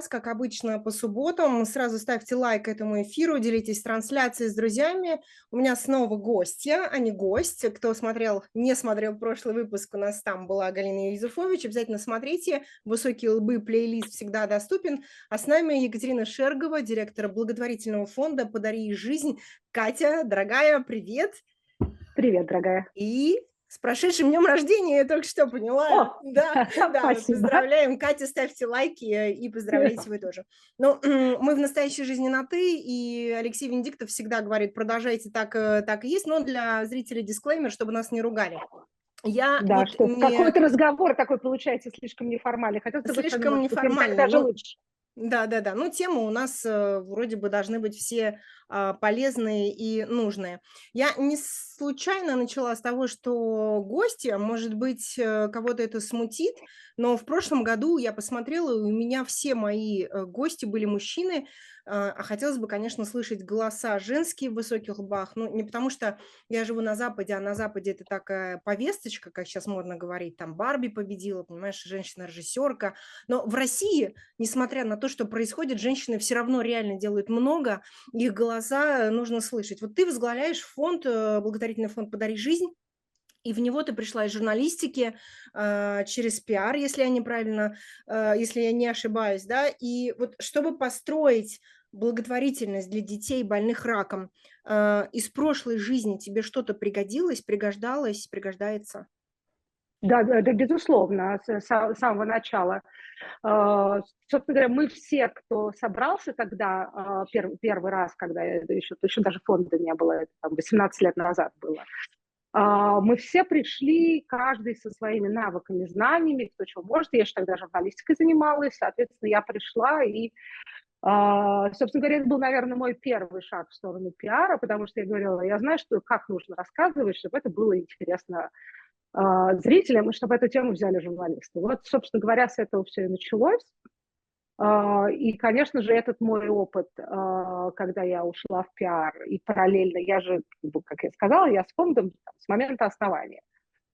Сервитас, как обычно по субботам. Сразу ставьте лайк этому эфиру, делитесь трансляцией с друзьями. У меня снова гостья, а не гость. Кто смотрел, не смотрел прошлый выпуск, у нас там была Галина Юзефович. Обязательно смотрите. Высокие лбы плейлист всегда доступен. А с нами Екатерина Шергова, директор благотворительного фонда «Подари жизнь». Катя, дорогая, привет. Привет, дорогая. И с прошедшим днем рождения, я только что поняла. О, да, да, поздравляем. Катя, ставьте лайки э, и поздравляйте вы тоже. Ну, мы в настоящей жизни на «ты», и Алексей Венедиктов всегда говорит, продолжайте так, э, так и есть, но для зрителей дисклеймер, чтобы нас не ругали. Я да, вот что не... какой-то разговор такой получается слишком неформальный. Хотел слишком неформальный. Даже ну, лучше. Да, да, да. Ну, темы у нас э, вроде бы должны быть все а, полезные и нужные. Я не случайно начала с того, что гости, может быть, э, кого-то это смутит, но в прошлом году я посмотрела, и у меня все мои э, гости были мужчины, а, а хотелось бы, конечно, слышать голоса женские в высоких лбах. Ну, не потому что я живу на Западе, а на Западе это такая повесточка, как сейчас модно говорить, там Барби победила, понимаешь, женщина-режиссерка. Но в России, несмотря на то, что происходит, женщины все равно реально делают много, их голоса нужно слышать. Вот ты возглавляешь фонд, э, благотворительный фонд «Подари жизнь», и в него ты пришла из журналистики э, через пиар, если я неправильно, э, если я не ошибаюсь, да, и вот чтобы построить благотворительность для детей, больных раком, э, из прошлой жизни тебе что-то пригодилось, пригождалось, пригождается? Да, да, безусловно, с, самого начала. Э, собственно говоря, мы все, кто собрался тогда, э, первый, первый раз, когда еще, еще даже фонда не было, это там 18 лет назад было, мы все пришли, каждый со своими навыками, знаниями, кто чего может. Я же тогда журналистикой занималась, соответственно, я пришла и, собственно говоря, это был, наверное, мой первый шаг в сторону пиара, потому что я говорила, я знаю, что как нужно рассказывать, чтобы это было интересно а, зрителям, и чтобы эту тему взяли журналисты. Вот, собственно говоря, с этого все и началось. А, и, конечно же, этот мой опыт, а, когда я ушла в пиар, и параллельно, я же, как я сказала, я с фондом с момента основания.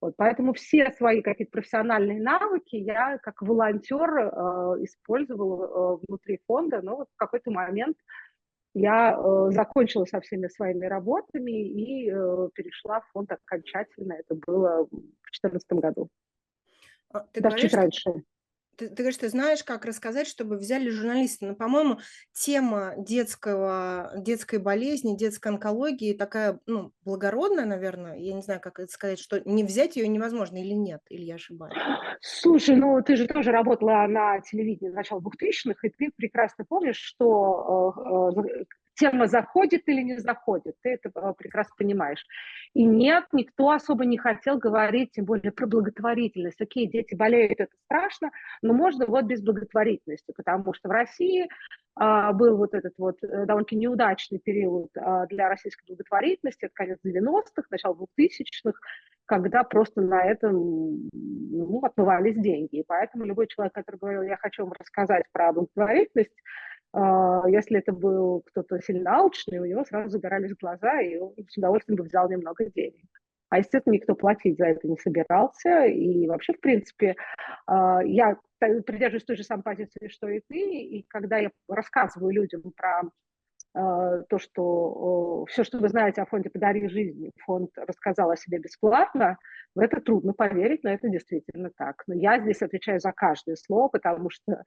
Вот, поэтому все свои какие-то профессиональные навыки я как волонтер э, использовала э, внутри фонда, но вот в какой-то момент я э, закончила со всеми своими работами и э, перешла в фонд окончательно. Это было в 2014 году. А, ты Даже говоришь, чуть раньше ты, ты говоришь, ты знаешь, как рассказать, чтобы взяли журналиста. Но, по-моему, тема детского, детской болезни, детской онкологии такая, ну, благородная, наверное. Я не знаю, как это сказать, что не взять ее невозможно или нет, или я ошибаюсь. Слушай, ну ты же тоже работала на телевидении начала 2000-х, и ты прекрасно помнишь, что э, э, тема заходит или не заходит, ты это э, прекрасно понимаешь. И нет, никто особо не хотел говорить, тем более про благотворительность. Окей, дети болеют, это страшно, но можно вот без благотворительности, потому что в России а, был вот этот вот э, довольно неудачный период а, для российской благотворительности, это конец 90-х, начало 2000-х, когда просто на этом ну, отмывались деньги. И поэтому любой человек, который говорил, я хочу вам рассказать про благотворительность, а, если это был кто-то сильно алчный, у него сразу загорались глаза, и он с удовольствием бы взял немного денег. А, естественно, никто платить за это не собирался. И вообще, в принципе, а, я придерживаюсь той же самой позиции, что и ты. И когда я рассказываю людям про а, то, что все, что вы знаете о фонде «Подари жизнь», фонд рассказал о себе бесплатно, в это трудно поверить, но это действительно так. Но я здесь отвечаю за каждое слово, потому что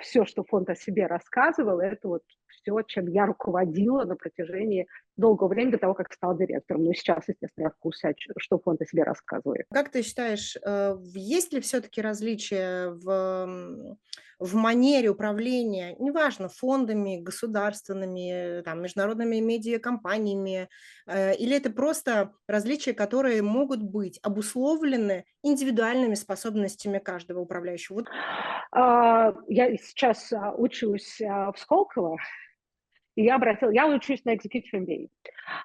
все, что фонд о себе рассказывал, это вот все, чем я руководила на протяжении долгого времени до того, как стала директором. Ну, сейчас, естественно, я в курсе, что фонд о себе рассказывает. Как ты считаешь, э, есть ли все-таки различия в, в манере управления, неважно, фондами, государственными, там, международными медиакомпаниями, э, или это просто различия, которые могут быть обусловлены индивидуальными способностями каждого управляющего? Вот. А, я сейчас а, учусь а, в Сколково, и я обратила, я учусь на Executive MBA,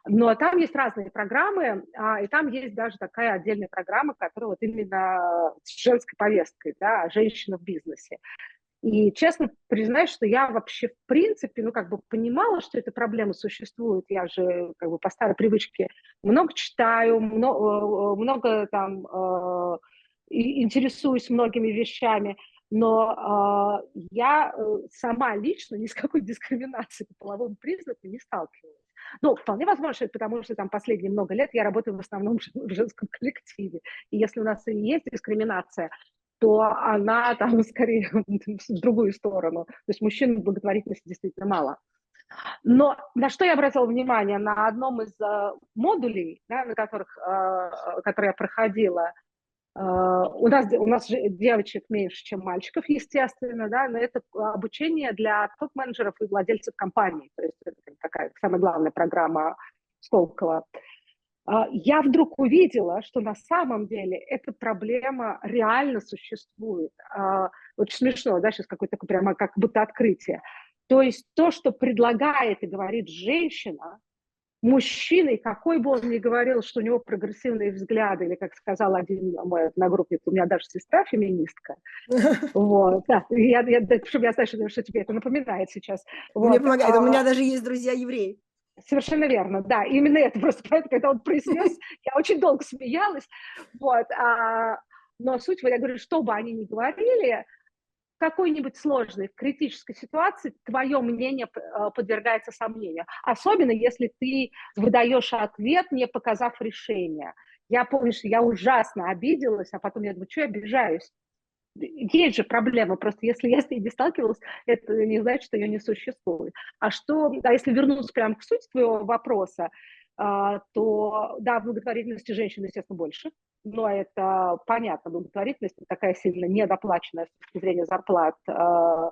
но там есть разные программы, и там есть даже такая отдельная программа, которая вот именно с женской повесткой, да, женщина в бизнесе. И честно признаюсь, что я вообще в принципе, ну, как бы понимала, что эта проблема существует. Я же как бы по старой привычке много читаю, много, э, много там э, интересуюсь многими вещами. но э, я э, сама лично ни с какой дискриминацией по половому признаку не сталкивалась. Ну, вполне возможно, что это потому, что там последние много лет я работаю в основном в женском коллективе. И если у нас и есть дискриминация, то она там скорее в другую сторону. То есть мужчин в благотворительности действительно мало. Но на что я обратила внимание? На одном из uh, модулей, да, на которых, uh, которые я проходила, uh, у, нас, у нас девочек меньше, чем мальчиков, естественно, да, но это обучение для топ-менеджеров и владельцев компаний. То есть это такая самая главная программа Сколково. Я вдруг увидела, что на самом деле эта проблема реально существует. Очень смешно, да, сейчас какое-то прямо как будто открытие. То есть то, что предлагает и говорит женщина, мужчиной, какой бы он ни говорил, что у него прогрессивные взгляды, или, как сказал один мой одногруппник, у меня даже сестра феминистка. Вот, да, я, я, чтобы я знаю, что, что тебе это напоминает сейчас. Вот. Мне помогает, а, у меня даже есть друзья-евреи. Совершенно верно, да, именно это просто, когда он произнес, я очень долго смеялась, вот, а, но суть, я говорю, что бы они ни говорили, какой-нибудь сложной, критической ситуации твое мнение э, подвергается сомнению. Особенно, если ты выдаешь ответ, не показав решение. Я помню, что я ужасно обиделась, а потом я думаю, что я обижаюсь? Есть же проблема, просто если я с ней не сталкивалась, это не значит, что ее не существует. А что, да, если вернуться прямо к сути твоего вопроса, а, то, да, благотворительности женщин, естественно, больше, но это понятно, благотворительность такая сильно недоплаченная с точки зрения зарплат а,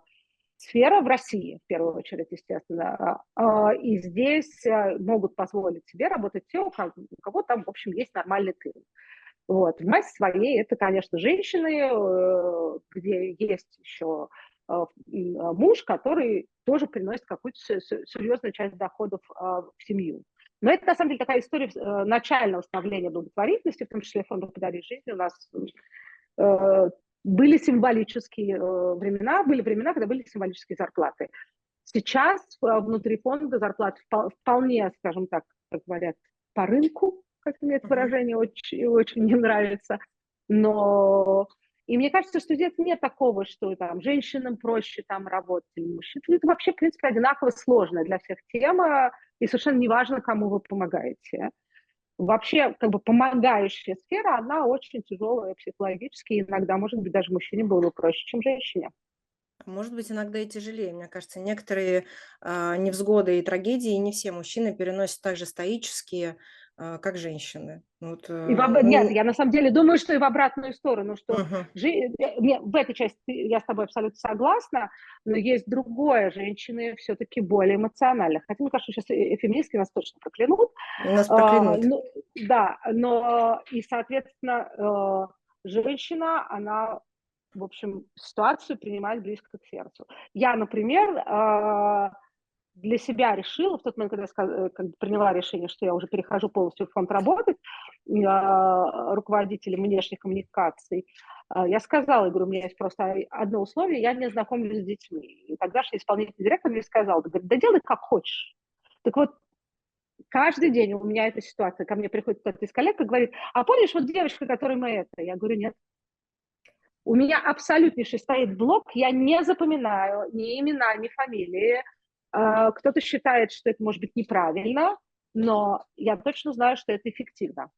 сфера в России, в первую очередь, естественно. А, и здесь э, могут позволить себе работать те, у кого там, в общем, есть нормальный тыл. Вот. В массе своей это, конечно, женщины, э, где есть еще э, муж, который тоже приносит какую-то серьезную часть доходов в семью. Но это, на самом деле, такая история э, начального становления благотворительности, в том числе фонда «Подари жизнь». У нас были символические времена, были времена, когда были символические зарплаты. Сейчас внутри фонда зарплаты вполне, скажем так, как говорят, по рынку, как мне это выражение очень, очень не нравится, но и мне кажется, что здесь нет такого, что там женщинам проще там работать или мужчинам. Это вообще, в принципе, одинаково сложная для всех тема, и совершенно неважно, кому вы помогаете. Вообще, как бы помогающая сфера, она очень тяжелая психологически, иногда, может быть, даже мужчине было бы проще, чем женщине. Может быть, иногда и тяжелее. Мне кажется, некоторые э, невзгоды и трагедии не все мужчины переносят так же стоически, как женщины. Вот, и в, об... ну... Нет, я на самом деле думаю, что и в обратную сторону, что uh-huh. жи... Э, в этой части я с тобой абсолютно согласна, но есть другое, женщины все-таки более эмоциональны. Хотя, мне кажется, сейчас феминистки нас точно проклянут. Нас проклянут. А, ну, да, но и, соответственно, э, женщина, она, в общем, ситуацию принимает близко к сердцу. Я, например, э, для себя решила, в тот момент, когда я э, как бы приняла решение, что я уже перехожу полностью в фонд работать, руководителем внешних коммуникаций, а, я сказала, я говорю, у меня есть просто одно условие, я не знакомлюсь с детьми. И тогда же исполнительный директор мне сказал, да, да делай как хочешь. Так вот, каждый день у меня эта ситуация, ко мне приходит кто-то из коллег и говорит, а помнишь вот девочка, которой мы это? Я говорю, нет. У меня абсолютнейший стоит блок, я не запоминаю ни имена, ни фамилии, кто-то считает, что это может быть неправильно, но я точно знаю, что это эффективно.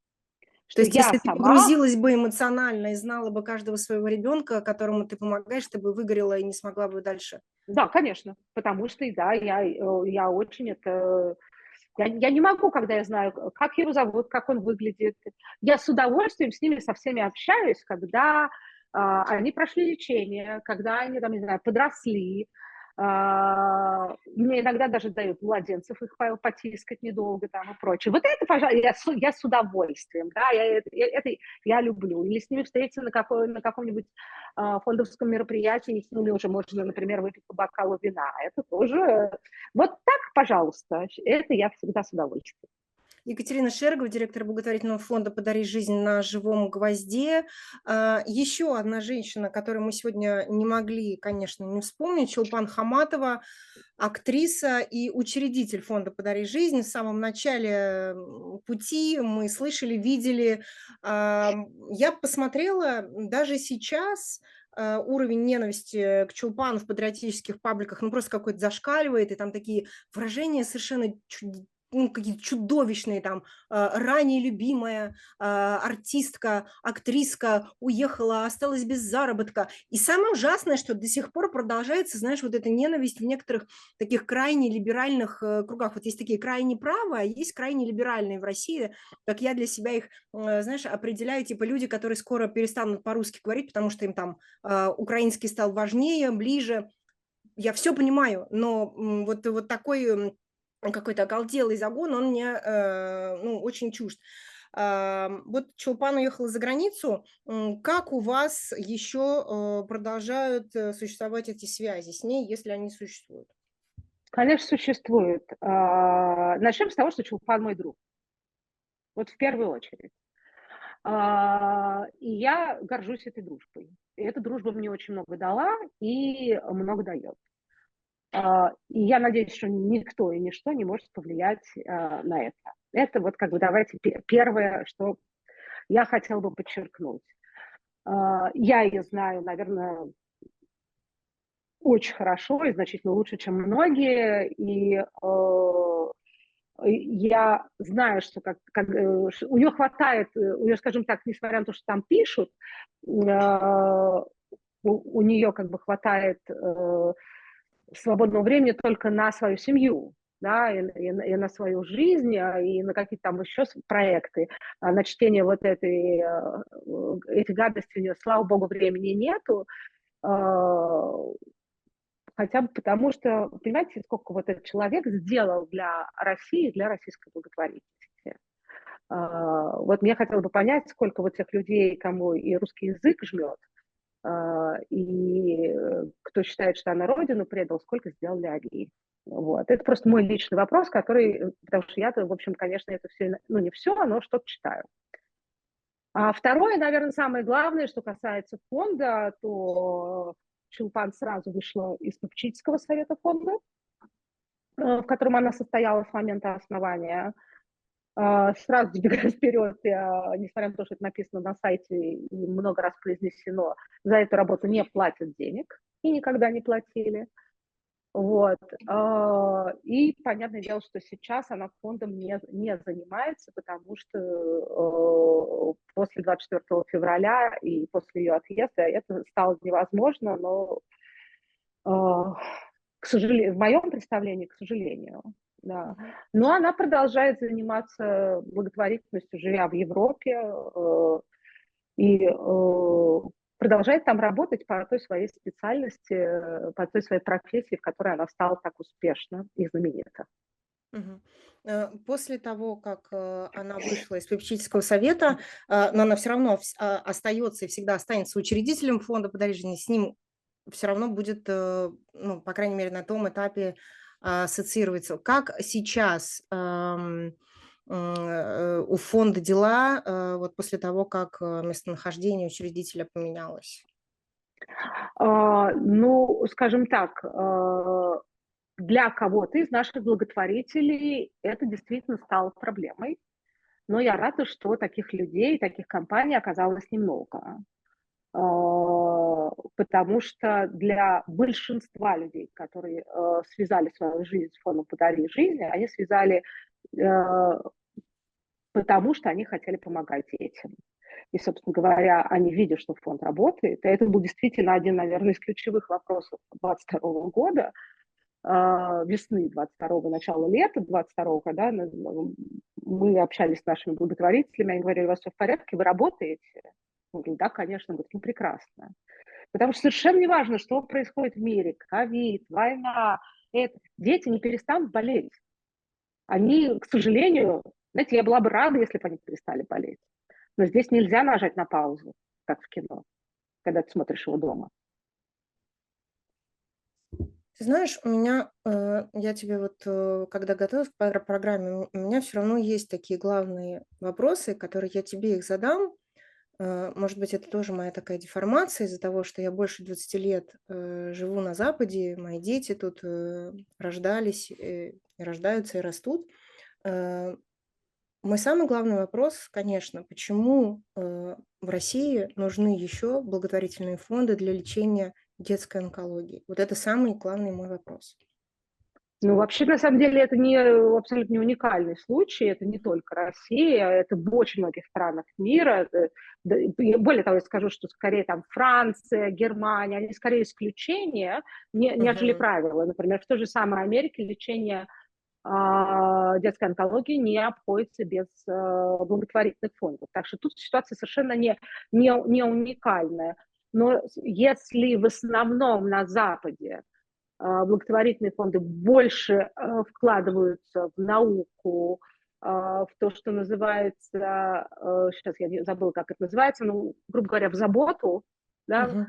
Что То есть, если сама... ты погрузилась бы эмоционально и знала бы каждого своего ребенка, которому ты помогаешь, ты бы выгорела и не смогла бы дальше. Да, конечно, потому что, да, я, э, я очень это... Я, я не могу, когда я знаю, как его зовут, как он выглядит. Я с удовольствием с ними со всеми общаюсь, когда а, они прошли лечение, когда они, там, не знаю, подросли, мне иногда даже дают младенцев их потискать недолго там и прочее. Вот это, пожалуй, я, я с удовольствием, да, я, я, это я люблю. Или с ними встретиться на, какой, на каком-нибудь а, фондовском мероприятии, с ними уже можно, например, выпить по бокалу вина. Это тоже... Вот так, пожалуйста, это я всегда с удовольствием. Екатерина Шергова, директор благотворительного фонда «Подари жизнь на живом гвозде». А, еще одна женщина, которую мы сегодня не могли, конечно, не вспомнить, Чулпан Хаматова, актриса и учредитель фонда «Подари жизнь». В самом начале пути мы слышали, видели. А, я посмотрела, даже сейчас э, уровень ненависти к Чулпану в патриотических пабликах, ну, просто какой-то зашкаливает, и там такие выражения совершенно ну, какие-то чудовищные там, э, ранее любимая э, артистка, актриска уехала, осталась без заработка. И самое ужасное, что до сих пор продолжается, знаешь, вот эта ненависть в некоторых таких крайне либеральных э, кругах. Вот есть такие крайне правые, а есть крайне либеральные в России, как я для себя их, знаешь, определяю, типа люди, которые скоро перестанут по-русски говорить, потому что им там украинский стал важнее, ближе. Я все понимаю, но вот, вот такой какой-то оголделый загон, он мне э, ну, очень чужд. Вот Чулпан уехала за границу. Как у вас еще э, продолжают э, существовать эти связи с ней, если они существуют? Конечно, существуют. А, начнем с того, что Чулпан мой друг. Вот в первую очередь. А, и я горжусь этой дружбой. И эта дружба мне очень много дала и много дает. А, и я надеюсь, что никто и ничто не может повлиять а, на это. Это вот как бы давайте первое, что я хотела бы подчеркнуть. А, я ее знаю, наверное, очень хорошо и значительно лучше, чем многие. И я знаю, что как, как, э, у нее хватает, э, у нее, скажем так, несмотря на то, что там пишут, у, у нее как бы хватает свободного времени только на свою семью, да, и, и, и на свою жизнь, а, и на какие-то там еще проекты, а на чтение вот этой, э, этих гадостей у нее, слава богу, времени нету, а, хотя бы потому что, понимаете, сколько вот этот человек сделал для России, для российской благотворительности. Вот мне хотелось бы понять, сколько вот тех людей, кому и русский язык жмет, а, и э, кто считает, что она родину предал, сколько сделали они. Вот. Это просто мой личный вопрос, который, э, потому что я-то, в общем, конечно, это все, ну не все, но что-то читаю. А второе, наверное, самое главное, что касается фонда, то Чулпан сразу вышла из попечительского совета фонда, э, в котором она состояла с момента основания. А, сразу забегая вперед, я, несмотря на то, что это написано на сайте и много раз произнесено, за эту работу не платят денег и никогда не платили. Вот. А, и понятное дело, что сейчас она фондом не, не занимается, потому что а, после 24 февраля и после ее отъезда это стало невозможно, но, к сожалению, в моем представлении, к сожалению, да. Но она продолжает заниматься благотворительностью, живя в Европе, э, и э, продолжает там работать по той своей специальности, э, по той своей профессии, в которой она стала так успешно и знаменита. После того, как она вышла из попечительского совета, но она все равно остается и всегда останется учредителем фонда «Подари жизни», с ним все равно будет, ну, по крайней мере, на том этапе ассоциируется. Как сейчас э, у фонда дела э, вот после того, как э, местонахождение учредителя поменялось? А, ну, скажем так, для кого-то из наших благотворителей это действительно стало проблемой. Но я рада, что таких людей, таких компаний оказалось немного. А, потому что для большинства людей, которые э, связали свою жизнь с фондом «Подари жизни», они связали э, потому, что они хотели помогать детям. И, собственно говоря, они видят, что фонд работает. И это был действительно один, наверное, из ключевых вопросов 2022 года, э, весны 22 начала лета 22 когда мы общались с нашими благотворителями, они говорили, у вас все в порядке, вы работаете? Говорю, да, конечно, говорит, ну прекрасно. Потому что совершенно не важно, что происходит в мире, ковид, война, это. дети не перестанут болеть. Они, к сожалению, знаете, я была бы рада, если бы они перестали болеть. Но здесь нельзя нажать на паузу, как в кино, когда ты смотришь его дома. Ты знаешь, у меня, э, я тебе вот, э, когда готовилась к программе, у меня все равно есть такие главные вопросы, которые я тебе их задам, может быть, это тоже моя такая деформация из-за того, что я больше 20 лет э, живу на Западе, мои дети тут э, рождались, рождаются и растут. Мой самый главный вопрос, конечно, почему э, в России нужны еще благотворительные фонды для лечения детской онкологии? Вот это самый главный мой вопрос. Ну, вообще, на самом деле, это не абсолютно не уникальный случай, это не только Россия, это в очень многих странах мира. Более того, я скажу, что скорее там Франция, Германия, они скорее исключения, не, нежели uh-huh. правила. Например, в той же самой Америке лечение а, детской онкологии не обходится без а, благотворительных фондов. Так что тут ситуация совершенно не, не, не уникальная. Но если в основном на Западе благотворительные фонды больше а, вкладываются в науку, а, в то, что называется, сейчас я забыла, как это называется, ну, грубо говоря, в заботу, да, uh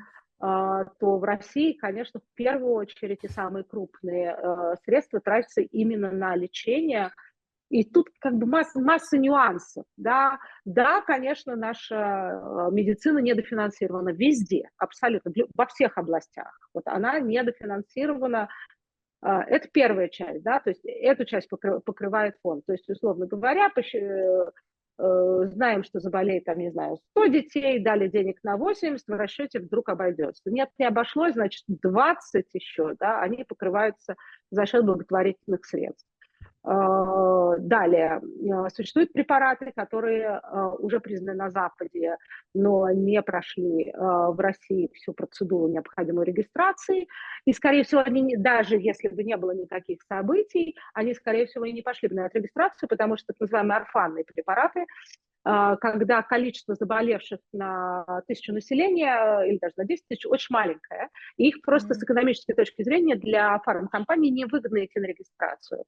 то в России, конечно, в первую очередь и самые крупные средства тратятся именно на лечение и тут как бы масса, масса нюансов. Да? да, конечно, наша э, медицина недофинансирована везде, абсолютно, во всех областях. Вот она недофинансирована. Э, это первая часть, да, то есть эту часть покрывает фонд. То есть, условно говоря, э, знаем, что заболеет, там, не знаю, 100 детей, дали денег на 80, в расчете вдруг обойдется. Нет, не обошлось, значит, 20 еще, да, они покрываются за счет благотворительных средств. А, далее, а, существуют препараты, которые а, уже признаны на Западе, но не прошли в России всю процедуру необходимой регистрации. И, скорее всего, они, даже если бы не было никаких событий, они, скорее всего, и не пошли бы на эту регистрацию, потому что так называемые орфанные препараты когда количество заболевших на тысячу населения или даже на 10 тысяч очень маленькое, и их просто с экономической точки зрения для фармкомпаний невыгодно идти на регистрацию.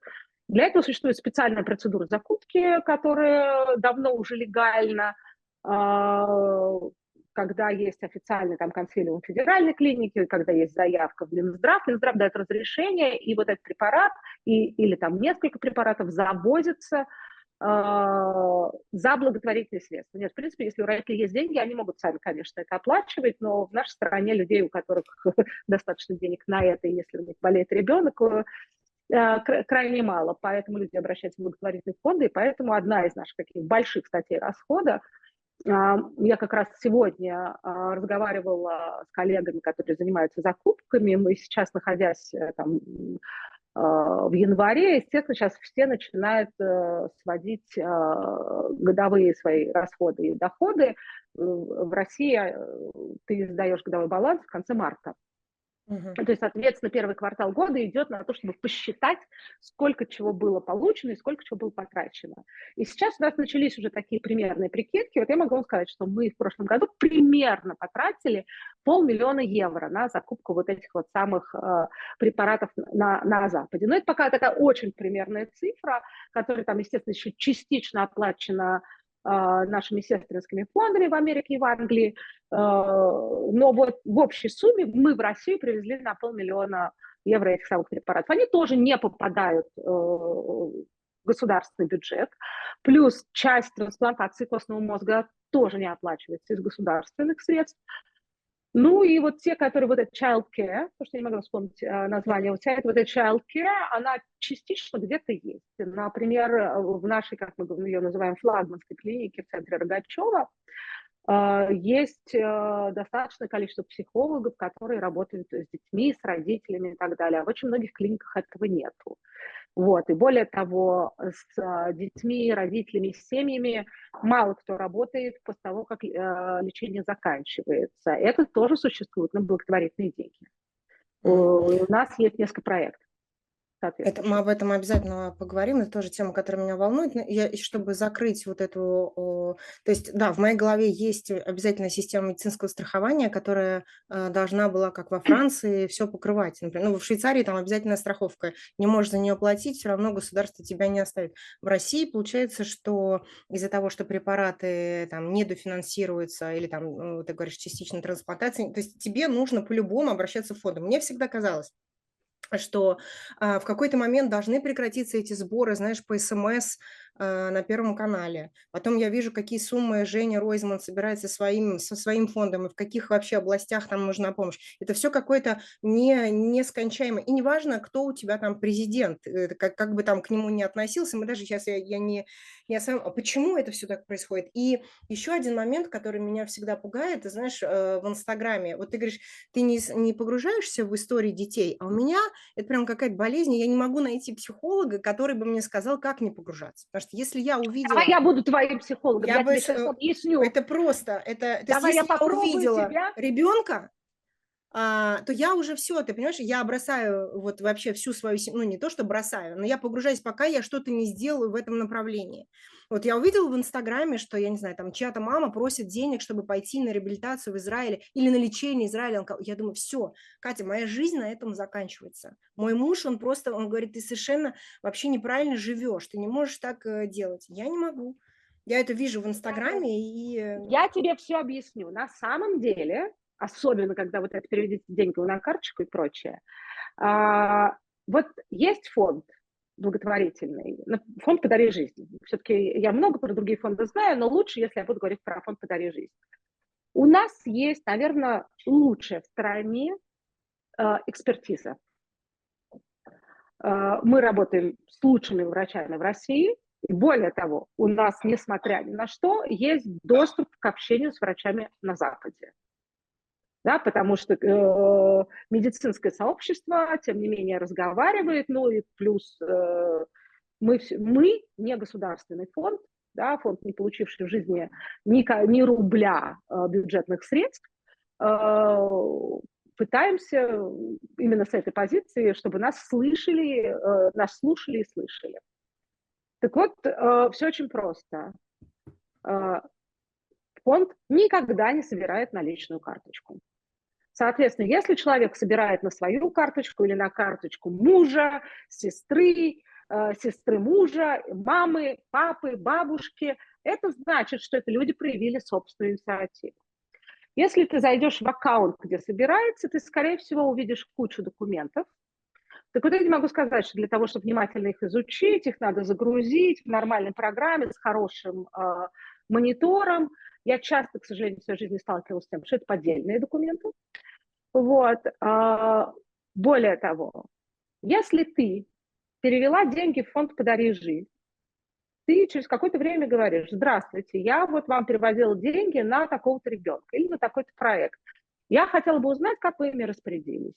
Для этого существует специальная процедура закупки, которая давно уже легальна, а, когда есть официальный там консилиум федеральной клиники, когда есть заявка в Минздрав, Минздрав дает разрешение, и вот этот препарат и, или там несколько препаратов завозятся а, за благотворительные средства. Нет, в принципе, если у родителей есть деньги, они могут сами, конечно, это оплачивать, но в нашей стране людей, у которых достаточно денег на это, и если у них болеет ребенок, э, крайне мало, поэтому люди обращаются в благотворительные фонды, и поэтому одна из наших таких больших статей расхода а, я как раз сегодня а, разговаривала с коллегами, которые занимаются закупками. Мы сейчас, находясь э, там, а, в январе, естественно, сейчас все начинают э, сводить а, годовые свои расходы и доходы. В России э, ты сдаешь годовой баланс в конце марта. Угу. То есть, соответственно, первый квартал года идет на то, чтобы посчитать, сколько чего было получено и сколько чего было потрачено. И сейчас у нас начались уже такие примерные прикидки. Вот я могу вам сказать, что мы в прошлом году примерно потратили полмиллиона евро на закупку вот этих вот самых э, препаратов на, на Западе. Но это пока такая очень примерная цифра, которая там, естественно, еще частично оплачена нашими сестринскими фондами в Америке и в Англии. А, но вот в общей сумме мы в Россию привезли на полмиллиона евро этих самых препаратов. Они тоже не попадают э, в государственный бюджет. Плюс часть трансплантации костного мозга тоже не оплачивается из государственных средств. Ну и вот те, которые вот это child care, потому что я не могу вспомнить э, название, вот вся эта вот эта child care, она частично где-то есть. Например, э, в нашей, как мы ее называем, флагманской клинике в центре Рогачева, есть э, достаточное количество психологов, которые работают с детьми, с родителями и так далее. А в очень многих клиниках этого нету. Вот. И более того, с а, детьми, родителями, с семьями мало кто работает после того, как э, лечение заканчивается. Это тоже существует на благотворительные деньги. У нас есть несколько проектов это, мы об этом обязательно поговорим, это тоже тема, которая меня волнует. Я, чтобы закрыть вот эту... То есть, да, в моей голове есть обязательно система медицинского страхования, которая э, должна была, как во Франции, все покрывать. Например, ну, в Швейцарии там обязательная страховка. Не можешь за нее платить, все равно государство тебя не оставит. В России получается, что из-за того, что препараты там недофинансируются или там, ну, ты говоришь, частично трансплантации, то есть тебе нужно по-любому обращаться в фонды. Мне всегда казалось, что а, в какой-то момент должны прекратиться эти сборы, знаешь, по СМС, э, на Первом канале. Потом я вижу, какие суммы Женя Ройзман собирает со своим, со своим фондом, и в каких вообще областях там нужна помощь. Это все какое-то не, нескончаемое. И неважно, кто у тебя там президент, как, как бы там к нему не относился, мы даже сейчас, я, я не, не осознаю, а почему это все так происходит. И еще один момент, который меня всегда пугает, ты знаешь, э, в Инстаграме, вот ты говоришь, ты не, не погружаешься в истории детей, а у меня это прям какая-то болезнь, я не могу найти психолога, который бы мне сказал, как не погружаться. Что если я увидела... А я буду твоим психологом, я, я бы, тебе сейчас объясню. Это просто, это, Давай есть, если я, я увидела тебя. ребенка, а, то я уже все, ты понимаешь, я бросаю вот вообще всю свою, ну не то, что бросаю, но я погружаюсь, пока я что-то не сделаю в этом направлении. Вот я увидела в Инстаграме, что, я не знаю, там чья-то мама просит денег, чтобы пойти на реабилитацию в Израиле или на лечение Израиля. Я думаю, все, Катя, моя жизнь на этом заканчивается. Мой муж, он просто, он говорит, ты совершенно вообще неправильно живешь, ты не можешь так э, делать. Я не могу. Я это вижу в Инстаграме и... Э, я тебе все объясню. На самом деле, особенно когда вот это переведите деньги на карточку и прочее, а, вот есть фонд, благотворительный. Фонд «Подари жизнь». Все-таки я много про другие фонды знаю, но лучше, если я буду говорить про фонд «Подари жизнь». У нас есть, наверное, лучшая в стране э, экспертиза. Э, мы работаем с лучшими врачами в России. И более того, у нас, несмотря ни на что, есть доступ к общению с врачами на Западе да, потому что э, медицинское сообщество, тем не менее, разговаривает, ну и плюс э, мы, мы не государственный фонд, да, фонд, не получивший в жизни ни, ни рубля э, бюджетных средств, э, пытаемся именно с этой позиции, чтобы нас слышали, э, нас слушали и слышали. Так вот, э, все очень просто. Э, фонд никогда не собирает наличную карточку. Соответственно, если человек собирает на свою карточку или на карточку мужа, сестры, э, сестры мужа, мамы, папы, бабушки, это значит, что это люди проявили собственную инициативу. Если ты зайдешь в аккаунт, где собирается, ты, скорее всего, увидишь кучу документов. Так вот я не могу сказать, что для того, чтобы внимательно их изучить, их надо загрузить в нормальной программе с хорошим э, монитором. Я часто, к сожалению, в своей жизни сталкивалась с тем, что это поддельные документы. Вот. А, более того, если ты перевела деньги в фонд «Подари жизнь», ты через какое-то время говоришь, здравствуйте, я вот вам переводил деньги на такого-то ребенка или на такой-то проект. Я хотела бы узнать, как вы ими распорядились.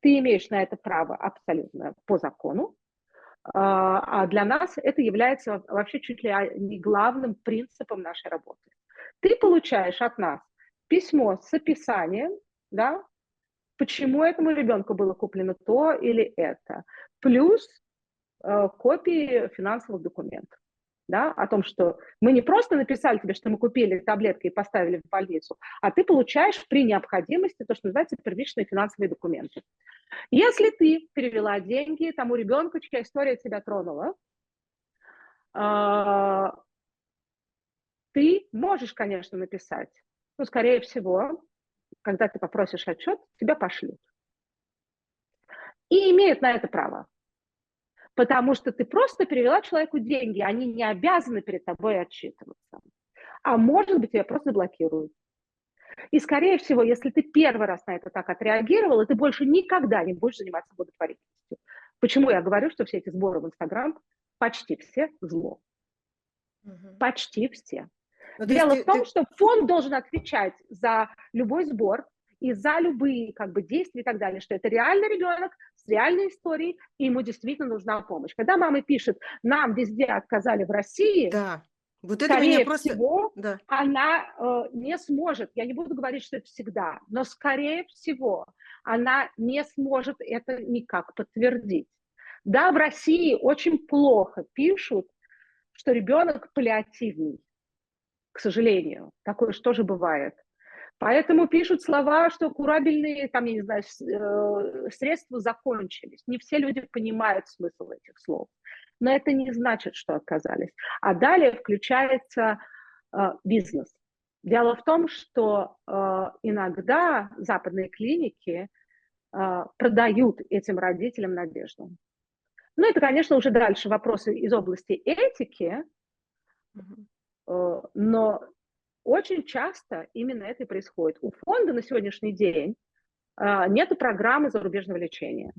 Ты имеешь на это право абсолютно по закону, а, а для нас это является вообще чуть ли не главным принципом нашей работы. Ты получаешь от нас письмо с описанием, да, почему этому ребенку было куплено то или это, плюс э, копии финансовых документов. Да, о том, что мы не просто написали тебе, что мы купили таблетки и поставили в больницу, а ты получаешь при необходимости то, что называется первичные финансовые документы. Если ты перевела деньги тому ребенку, чья история тебя тронула, э, ты можешь, конечно, написать, ну, скорее всего, когда ты попросишь отчет, тебя пошлют. И имеют на это право. Потому что ты просто перевела человеку деньги, они не обязаны перед тобой отчитываться. А может быть, тебя просто блокируют. И, скорее всего, если ты первый раз на это так отреагировала, ты больше никогда не будешь заниматься благотворительностью. Почему я говорю, что все эти сборы в Инстаграм почти все зло. Угу. Почти все. Но ну, Дело ты, в том, ты... что фонд должен отвечать за любой сбор и за любые как бы, действия и так далее, что это реальный ребенок с реальной историей, и ему действительно нужна помощь. Когда мама пишет, нам везде отказали в России, да. Вот это скорее меня просто... всего, да. она э, не сможет, я не буду говорить, что это всегда, но скорее всего она не сможет это никак подтвердить. Да, в России очень плохо пишут, что ребенок паллиативный к сожалению. Такое что же бывает. Поэтому пишут слова, что курабельные, там, я не знаю, э, средства закончились. Не все люди понимают смысл этих слов. Но это не значит, что отказались. А далее включается э, бизнес. Дело в том, что э, иногда западные клиники продают этим родителям надежду. Ну, это, конечно, уже дальше вопросы из области этики, но очень часто именно это и происходит. У фонда на сегодняшний день э, нет программы зарубежного лечения,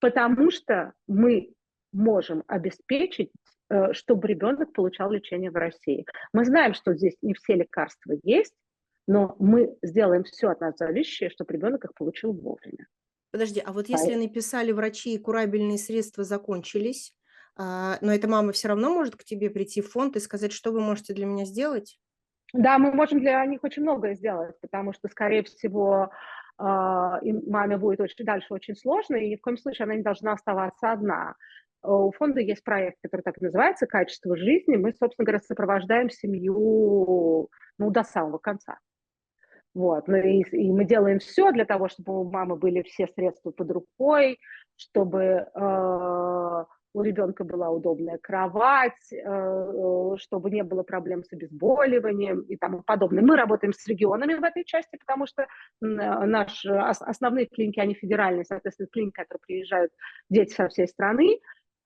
потому что мы можем обеспечить, э, чтобы ребенок получал лечение в России. Мы знаем, что здесь не все лекарства есть, но мы сделаем все от нас зависящее, чтобы ребенок их получил вовремя. Подожди, а вот если написали врачи и курабельные средства закончились, а, но эта мама все равно может к тебе прийти в фонд и сказать, что вы можете для меня сделать? Да, мы можем для них очень многое сделать, потому что, скорее всего, а, маме будет очень, дальше очень сложно, и ни в коем случае она не должна оставаться одна. У фонда есть проект, который так и называется «Качество жизни». Мы, собственно говоря, сопровождаем семью ну, до самого конца. Вот. Ну, и, и мы делаем все для того, чтобы у мамы были все средства под рукой, чтобы э, у ребенка была удобная кровать, э, э, чтобы не было проблем с обезболиванием и тому подобное. Мы работаем с регионами в этой части, потому что наши основные клиники, они федеральные, соответственно, клиники, которые приезжают дети со всей страны,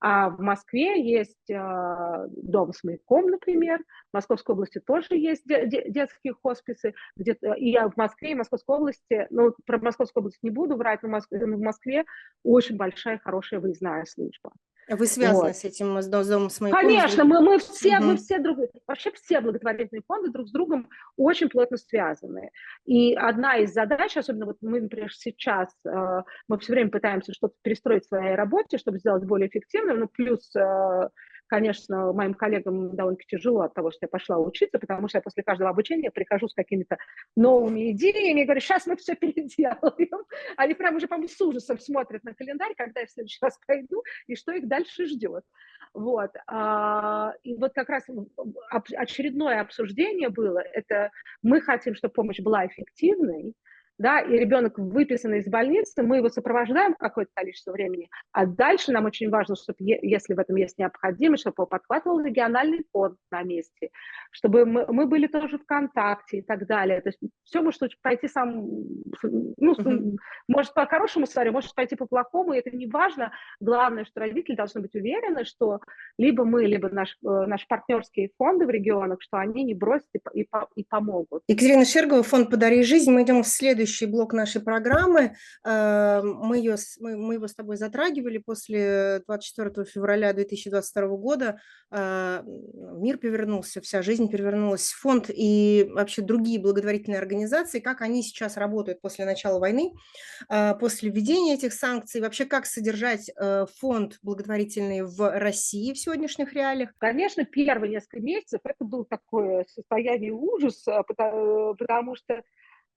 а в Москве есть э, дом с маяком, например. В Московской области тоже есть де- де- детские хосписы. Где и в Москве, и в Московской области, ну, про Московскую область не буду врать, но в Москве очень большая, хорошая выездная служба. Вы связаны вот. с этим с домом с моим Конечно, мы, мы все, угу. мы все друг, вообще все благотворительные фонды друг с другом очень плотно связаны. И одна из задач, особенно вот мы, например, сейчас, э, мы все время пытаемся что-то перестроить в своей работе, чтобы сделать более эффективным, ну, плюс э, конечно, моим коллегам довольно-таки тяжело от того, что я пошла учиться, потому что я после каждого обучения прихожу с какими-то новыми идеями и говорю, сейчас мы все переделаем. Они прям уже, по-моему, с ужасом смотрят на календарь, когда я в следующий раз пойду, и что их дальше ждет. Вот. А, и вот как раз очередное обсуждение было, это мы хотим, чтобы помощь была эффективной, да, и ребенок выписан из больницы, мы его сопровождаем какое-то количество времени, а дальше нам очень важно, чтобы, если в этом есть необходимость, чтобы его подхватывал региональный фонд на месте, чтобы мы, мы были тоже в контакте и так далее. То есть все может пойти сам, ну, mm-hmm. может по хорошему сценарию, может пойти по плохому, и это не важно. Главное, что родители должны быть уверены, что либо мы, либо наш, э, наши партнерские фонды в регионах, что они не бросят и, и, и помогут. Екатерина Шергова, фонд «Подари жизнь». Мы идем в следующий следующий блок нашей программы. Э, мы, ее, мы, его с тобой затрагивали после 24 февраля 2022 года. Э, мир перевернулся, вся жизнь перевернулась. Фонд и вообще другие благотворительные организации, как они сейчас работают после начала войны, э, после введения этих санкций, вообще как содержать фонд благотворительный в России в сегодняшних реалиях? Конечно, первые несколько месяцев это было такое состояние ужаса, потому что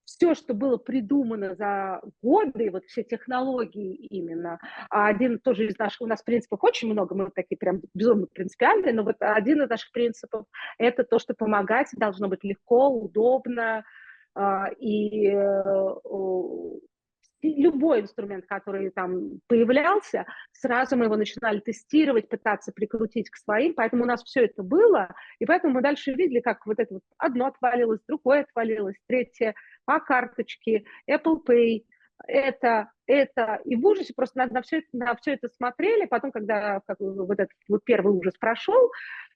все, что было придумано за годы, вот все технологии именно, а один тоже из наших, у нас принципов очень много, мы такие прям безумно принципиальные, но вот один из наших принципов – это то, что помогать должно быть легко, удобно, а, и э, любой инструмент, который там появлялся, сразу мы его начинали тестировать, пытаться прикрутить к своим, поэтому у нас все это было, и поэтому мы дальше видели, как вот это вот одно отвалилось, другое отвалилось, третье – по карточке, Apple Pay, это, это, и в ужасе просто на, на, все, это, на все это смотрели, потом, когда как, вот этот вот первый ужас прошел,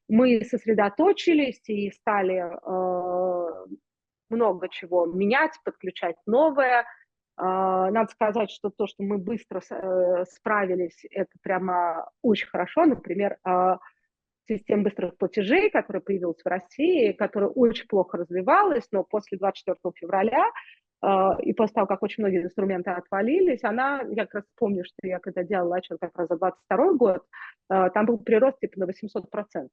мы сосредоточились и стали э, много чего менять, подключать новое. Э, надо сказать, что то, что мы быстро э, справились, это прямо очень хорошо. Например, э, систем быстрых платежей, которая появилась в России, которая очень плохо развивалась, но после 24 февраля э, и после того, как очень многие инструменты отвалились, она, я как раз помню, что я когда делала отчет как раз за 22 год, там был прирост типа на 800%.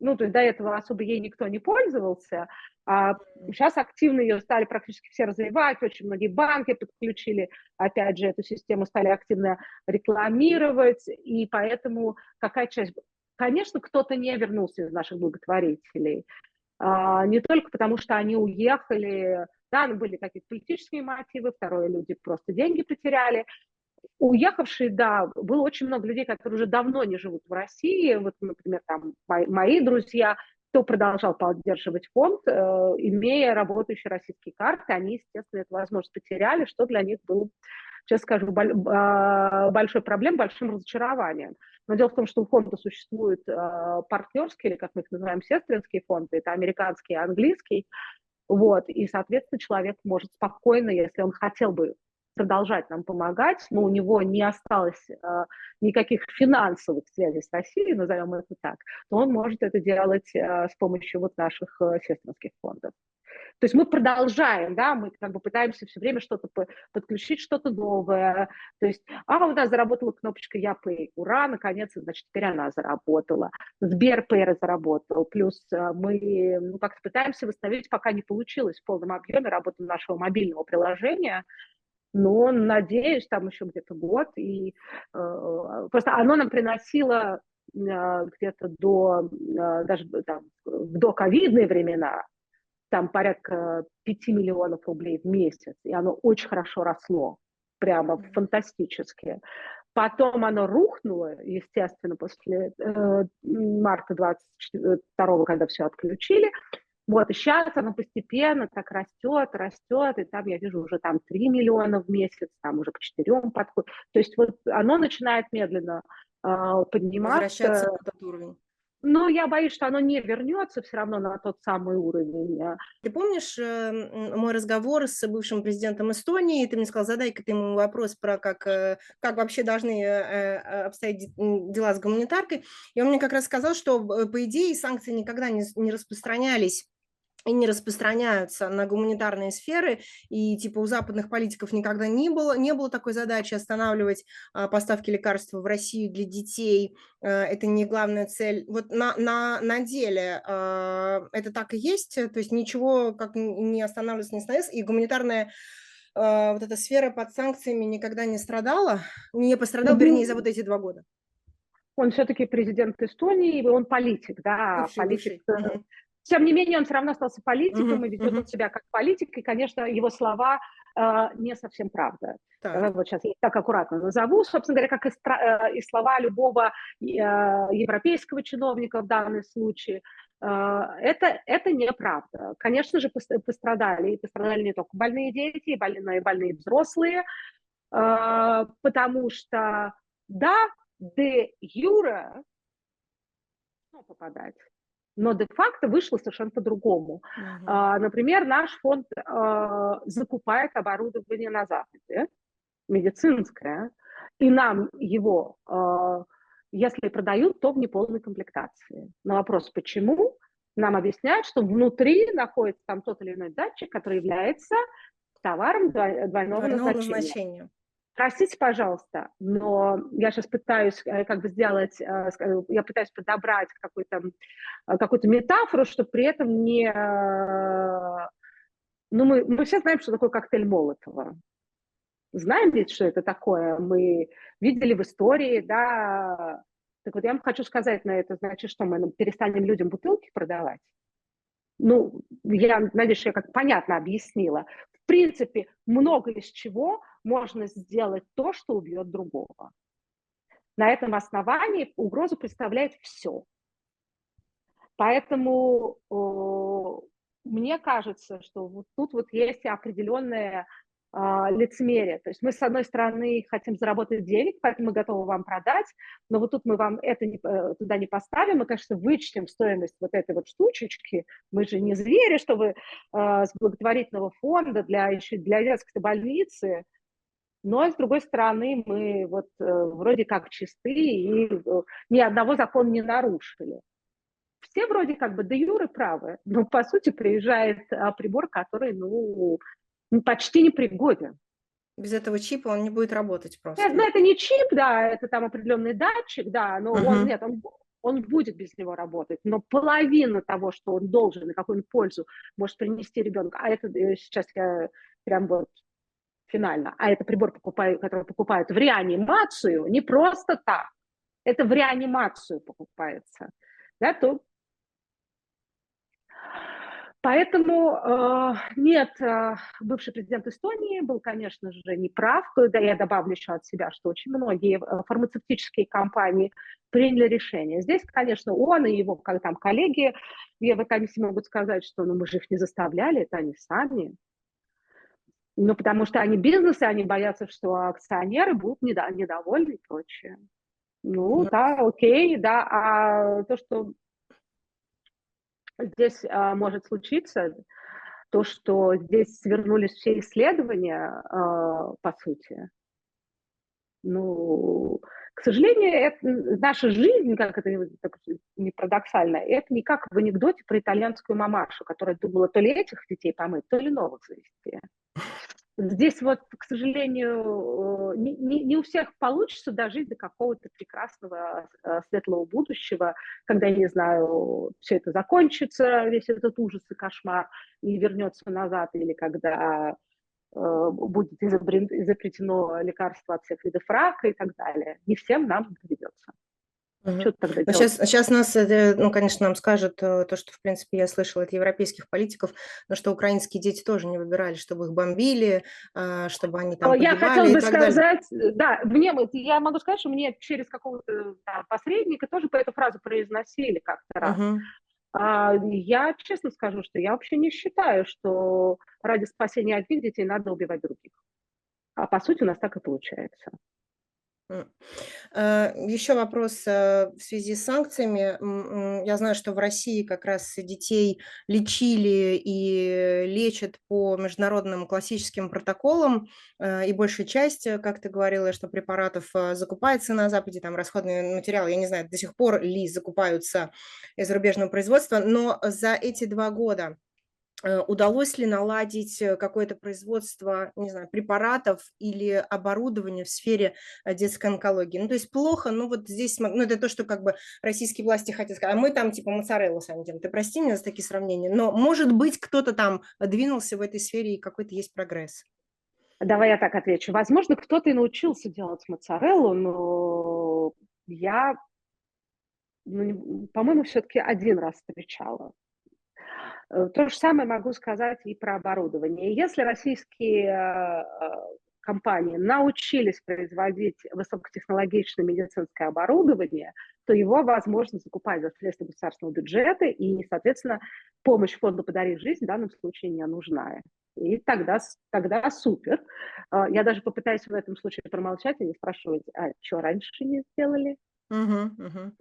Ну, то есть до этого особо ей никто не пользовался, а сейчас активно ее стали практически все развивать, очень многие банки подключили, опять же, эту систему стали активно рекламировать, и поэтому какая часть Конечно, кто-то не вернулся из наших благотворителей. А, не только потому, что они уехали, да, ну, были какие-то политические мотивы, второе, люди просто деньги потеряли. Уехавшие, да, было очень много людей, которые уже давно не живут в России. Вот, например, там мои, мои друзья, кто продолжал поддерживать фонд, э, имея работающие российские карты, они, естественно, эту возможность потеряли, что для них было честно скажу, а, большой проблем, большим разочарованием. Но дело в том, что у фонда существуют а, партнерские, или как мы их называем, сестринские фонды, это американский и английский, вот, и, соответственно, человек может спокойно, если он хотел бы продолжать нам помогать, но у него не осталось э, никаких финансовых связей с Россией, назовем это так, то он может это делать э, с помощью вот наших э, сестринских фондов. То есть мы продолжаем, да, мы как бы пытаемся все время что-то подключить, что-то новое. То есть, а, у нас заработала кнопочка Я Pay, ура, наконец, значит, теперь она заработала. Сберпэй заработал. Плюс э, мы ну, как-то пытаемся восстановить, пока не получилось в полном объеме работу нашего мобильного приложения, но надеюсь, там еще где-то год, и э, просто оно нам приносило э, где-то до, э, даже там, в доковидные времена, там порядка 5 миллионов рублей в месяц, и оно очень хорошо росло, прямо фантастически. Потом оно рухнуло, естественно, после э, марта 22 когда все отключили. Вот, и сейчас оно постепенно так растет, растет, и там я вижу уже там 3 миллиона в месяц, там уже к 4 подходит. То есть вот оно начинает медленно э, подниматься. Возвращаться на этот уровень. Но я боюсь, что оно не вернется все равно на тот самый уровень. Ты помнишь э, мой разговор с бывшим президентом Эстонии? Ты мне сказал, задай-ка ты ему вопрос про как, э, как вообще должны э, обстоять дела с гуманитаркой. И он мне как раз сказал, что, по идее, санкции никогда не, не распространялись и не распространяются на гуманитарные сферы, и типа у западных политиков никогда не было, не было такой задачи останавливать а, поставки лекарств в Россию для детей, а, это не главная цель. Вот на, на, на деле а, это так и есть, то есть ничего как не останавливается, не остановится, и гуманитарная а, вот эта сфера под санкциями никогда не страдала, не пострадал, mm вернее, за вот эти два года. Он все-таки президент Эстонии, он политик, да, бывший, политик. Бывший. Тем не менее, он все равно остался политиком uh-huh, и ведет он себя как политик, и, конечно, его слова э, не совсем правда. Так. Вот сейчас я так аккуратно назову, собственно говоря, как и, э, и слова любого э, европейского чиновника в данном случае. Э, это, это неправда. Конечно же, пострадали, и пострадали не только больные дети, и больные, больные взрослые, э, потому что, да, де юра попадать но де-факто вышло совершенно по-другому. Uh-huh. А, например, наш фонд а, закупает оборудование на Западе, медицинское, и нам его, а, если продают, то в неполной комплектации. На вопрос, почему, нам объясняют, что внутри находится там тот или иной датчик, который является товаром двойного, двойного назначения. назначения. Простите, пожалуйста, но я сейчас пытаюсь э, как бы сделать, э, э, я пытаюсь подобрать какую-то какую метафору, чтобы при этом не... Ну, мы, мы все знаем, что такое коктейль Молотова. Знаем ведь, что это такое? Мы видели в истории, да. Так вот, я вам хочу сказать на это, значит, что мы перестанем людям бутылки продавать? Ну, я надеюсь, что я как понятно объяснила. В принципе, много из чего можно сделать то, что убьет другого. На этом основании угрозу представляет все. Поэтому э, мне кажется, что вот тут вот есть определенная а, лицемерие. То есть мы, с одной стороны, хотим заработать денег, поэтому мы готовы вам продать, но вот тут мы вам это не, э, туда не поставим, мы, конечно, вычтем стоимость вот этой вот штучечки. Мы же не звери, чтобы а, с благотворительного фонда для, еще для детской больницы, но, с другой стороны, мы вот э, вроде как чисты и э, ни одного закона не нарушили. Все вроде как бы де юры правы, но по сути приезжает а, прибор, который, ну, ну, почти непригоден. Без этого чипа он не будет работать просто. Нет, ну это не чип, да, это там определенный датчик, да, но uh-huh. он, нет, он, он будет без него работать, но половина того, что он должен и какую он пользу может принести ребенку, а это э, сейчас я прям вот финально, а это прибор, покупаю, который покупают в реанимацию, не просто так, это в реанимацию покупается, да, то Поэтому э, нет, э, бывший президент Эстонии был, конечно же, неправ. Да, я добавлю еще от себя, что очень многие э, фармацевтические компании приняли решение. Здесь, конечно, он и его как, там, коллеги в Еврокомиссии могут сказать, что ну, мы же их не заставляли, это они сами. Ну, потому что они бизнесы, они боятся, что акционеры будут недовольны и прочее. Ну, mm да, окей, да. А то, что здесь а, может случиться, то, что здесь свернулись все исследования, а, по сути, ну, к сожалению, это, наша жизнь, как это не парадоксально, это не как в анекдоте про итальянскую мамашу, которая думала то ли этих детей помыть, то ли новых завести. Здесь вот, к сожалению, не, не, не у всех получится дожить до какого-то прекрасного э, светлого будущего, когда, я не знаю, все это закончится, весь этот ужас и кошмар, и вернется назад, или когда э, будет изобретено лекарство от всех видов рака и так далее. Не всем нам доведется. Что тогда ну, сейчас, сейчас нас, ну, конечно, нам скажут э, то, что, в принципе, я слышала от европейских политиков, но что украинские дети тоже не выбирали, чтобы их бомбили, а, чтобы они там Я хотела бы сказать, далее. да, мне, я могу сказать, что мне через какого-то да, посредника тоже по эту фразу произносили как-то раз. Угу. А, я честно скажу, что я вообще не считаю, что ради спасения одних детей надо убивать других. А по сути у нас так и получается. Э, Еще вопрос э, в связи с санкциями. Я знаю, что в России как раз детей лечили и лечат по международным классическим протоколам, э, и большая часть, как ты говорила, что препаратов закупается на Западе, там расходный материал, я не знаю, до сих пор ли закупаются из зарубежного производства, но за эти два года удалось ли наладить э, какое-то производство, не знаю, препаратов или оборудования в сфере э, детской онкологии. Ну, то есть плохо, ну, вот здесь, ну, это то, что как бы российские власти хотят сказать, а мы там типа моцареллу сами делаем. Ты прости меня за такие сравнения, но, может быть, кто-то там двинулся в этой сфере и какой-то есть прогресс. Давай я так отвечу. Возможно, кто-то и научился делать моцареллу, но я, ну, по-моему, все-таки один раз встречала. Э, то же самое могу сказать и про оборудование. Если российские э, э, компании научились производить высокотехнологичное медицинское оборудование, то его возможно закупать за средства государственного бюджета, и, соответственно, помощь фонду «Подари жизнь» в данном случае не нужна. И тогда, тогда супер. Я даже попытаюсь в этом случае промолчать и не спрашивать, а что раньше не сделали? Угу, угу.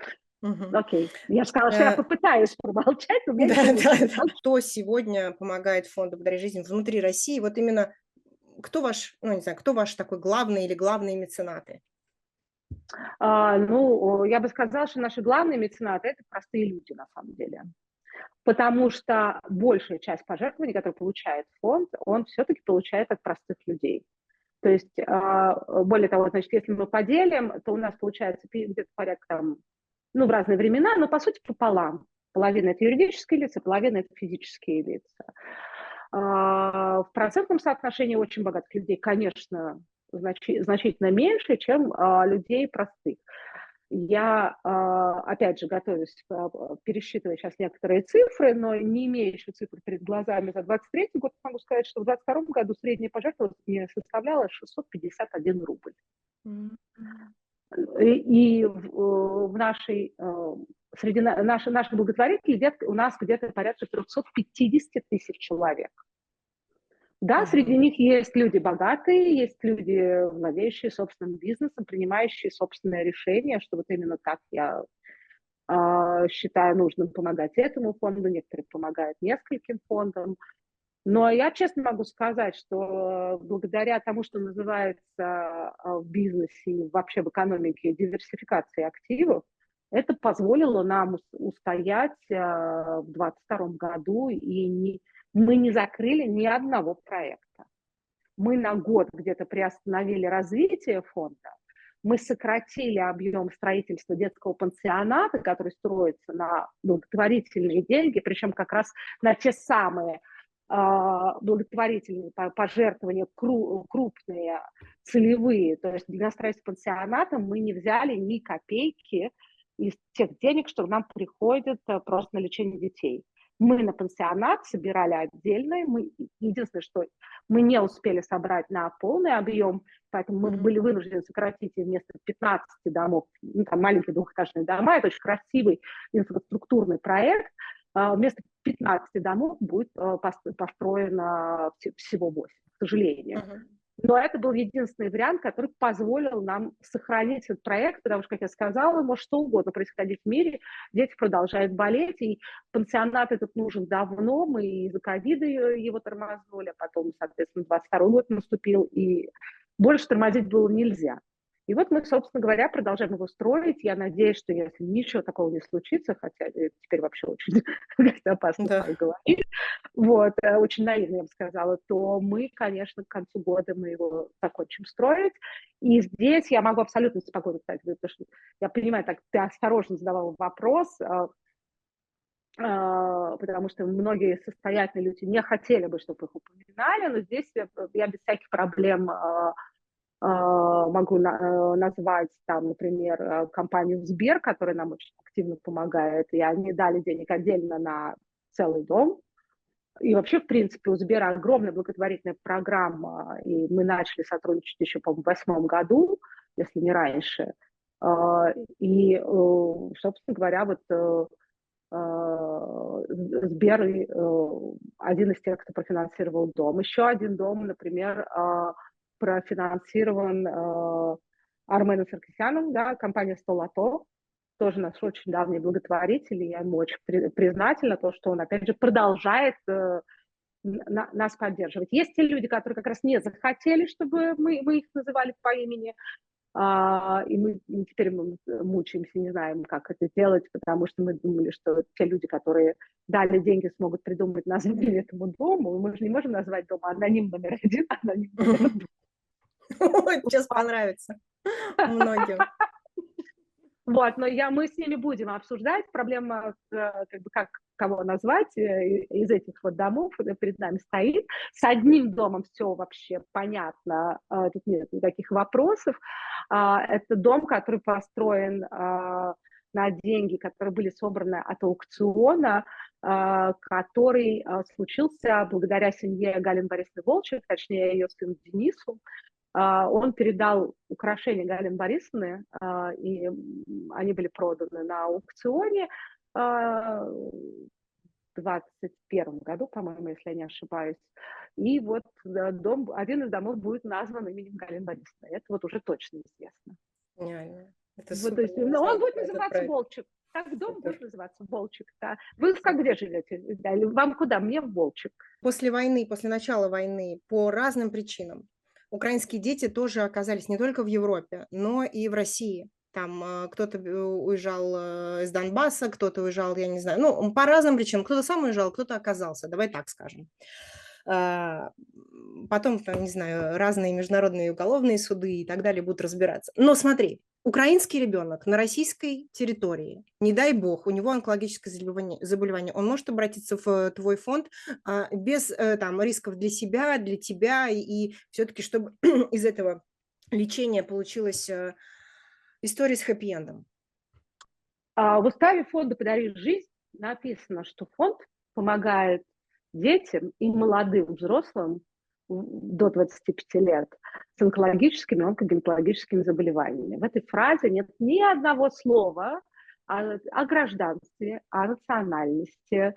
Угу. Окей. Я сказала, что я э, попытаюсь промолчать. Но да, да, да. Кто сегодня помогает фонду «Подари жизнь» внутри России? Вот именно кто ваш, ну не знаю, кто ваш такой главный или главные меценаты? А, ну, я бы сказала, что наши главные меценаты – это простые люди на самом деле. Потому что большая часть пожертвований, которые получает фонд, он все-таки получает от простых людей. То есть, а, более того, значит, если мы поделим, то у нас получается где-то порядка там, ну, в разные времена, но по сути пополам. Половина это юридические лица, половина это физические лица. А, в процентном соотношении очень богатых людей, конечно, значительно меньше, чем а, людей простых. Я, а, опять же, готовюсь, пересчитывать сейчас некоторые цифры, но не имея еще цифр перед глазами за 23 год, могу сказать, что в 2022 году средняя пожертвование составляла 651 рубль. И в нашей, э, среди наших, наших благотворителей где у нас где-то порядка 350 тысяч человек. Да, среди них есть люди богатые, есть люди, владеющие собственным бизнесом, принимающие собственное решение, что вот именно так я э, считаю нужным помогать этому фонду, некоторые помогают нескольким фондам. Но я честно могу сказать, что благодаря тому, что называется а, в бизнесе и вообще в экономике диверсификации активов, это позволило нам устоять а, в 2022 году, и не, мы не закрыли ни одного проекта. Мы на год где-то приостановили развитие фонда, мы сократили объем строительства детского пансионата, который строится на благотворительные деньги, причем как раз на те самые а, благотворительные пожертвования крупные, целевые, то есть для строительства пансионата мы не взяли ни копейки из тех денег, что нам приходят э, просто на лечение детей. Мы на пансионат собирали отдельно, мы, единственное, что мы не успели собрать на полный объем, поэтому мы были вынуждены сократить вместо 15 домов, ну, там маленькие двухэтажные дома, это очень красивый инфраструктурный проект, вместо 15 домов будет построено всего 8, к сожалению. Uh-huh. Но это был единственный вариант, который позволил нам сохранить этот проект, потому что, как я сказала, может что угодно происходить в мире, дети продолжают болеть, и пансионат этот нужен давно, мы из-за ковида его тормознули, а потом, соответственно, 22 год наступил, и больше тормозить было нельзя. И вот мы, собственно говоря, продолжаем его строить. Я надеюсь, что если ничего такого не случится, хотя теперь вообще очень опасно да. говорить, вот, э, очень наивно, я бы сказала, то мы, конечно, к концу года мы его закончим строить. И здесь я могу абсолютно спокойно сказать, потому что я понимаю, так ты осторожно задавал вопрос, а, а, потому что многие состоятельные люди не хотели бы, чтобы их упоминали, но здесь я, без всяких проблем а, могу э, назвать там, например, э, компанию Сбер, которая нам очень активно помогает, и они дали денег отдельно на целый дом. И вообще, в принципе, у Сбера огромная благотворительная программа, и мы начали сотрудничать еще, по-моему, в восьмом году, если не раньше. А, и, э, собственно говоря, вот Сбер один из тех, кто профинансировал дом. Еще один дом, например, а, профинансирован э, Арменом Саркисяном, да, компания Столато, тоже наш очень давний благотворитель, и я ему очень при, признательна, то, что он, опять же, продолжает э, на, нас поддерживать. Есть те люди, которые как раз не захотели, чтобы мы, мы их называли по имени, а, и мы теперь мы мучаемся, не знаем, как это делать, потому что мы думали, что те люди, которые дали деньги, смогут придумать название этому дому. Мы же не можем назвать дом аноним номер один, аноним номер два. Сейчас понравится многим. Вот, но я, мы с ними будем обсуждать. Проблема, э, как бы, как кого назвать э, из этих вот домов перед нами стоит. С одним домом все вообще понятно, э, тут нет никаких вопросов. А, это дом, который построен а, на деньги, которые были собраны от аукциона, а, который случился благодаря семье Галины Борисовны Волчек, точнее ее сыну Денису. А, он передал украшения Галины Борисовны, а, и они были проданы на аукционе а, в 2021 году, по-моему, если я не ошибаюсь. И вот дом, один из домов будет назван именем Галины Борисовны. Это вот уже точно известно. Реально. Это вот, то есть, ну, он будет называться проект. Волчек. Так дом Супер. будет называться Волчек. Да. Вы как где живете? Вам куда? Мне в Волчек. После войны, после начала войны, по разным причинам, украинские дети тоже оказались не только в Европе, но и в России. Там э, кто-то э, уезжал э, из Донбасса, кто-то уезжал, я не знаю, ну, по разным причинам. Кто-то сам уезжал, кто-то оказался, давай так скажем. А, потом, там, не знаю, разные международные уголовные суды и так далее будут разбираться. Но смотри, украинский ребенок на российской территории, не дай бог, у него онкологическое заболевание, заболевание он может обратиться в твой фонд а, без э, там, рисков для себя, для тебя, и, все-таки, чтобы из этого лечения получилась э, история с хэппи-эндом. А, в уставе фонда «Подари жизнь» написано, что фонд помогает детям и молодым взрослым до 25 лет с онкологическими, онкогематологическими заболеваниями. В этой фразе нет ни одного слова о, о гражданстве, о национальности.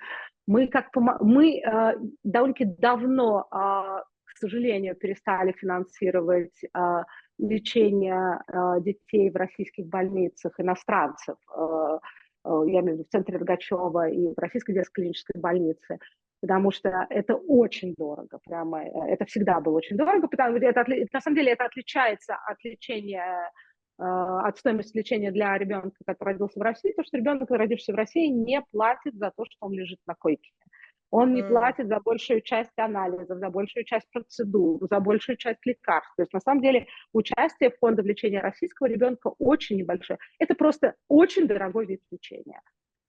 Мы, как, мы э, довольно-таки давно, э, к сожалению, перестали финансировать э, лечение э, детей в российских больницах, иностранцев, э, э я имею в виду в центре Рогачева и в Российской детской клинической больнице потому что это очень дорого, прямо э, это всегда было очень дорого, потому что это, на самом деле это отличается от лечения э, от стоимости лечения для ребенка, который родился в России, потому что ребенок, родившийся в России, не платит за то, что он лежит на койке. Он не платит за большую часть анализов, за большую часть процедур, за большую часть лекарств. То есть, на самом деле, участие в фонде лечения российского ребенка очень небольшое. Это просто очень дорогой вид лечения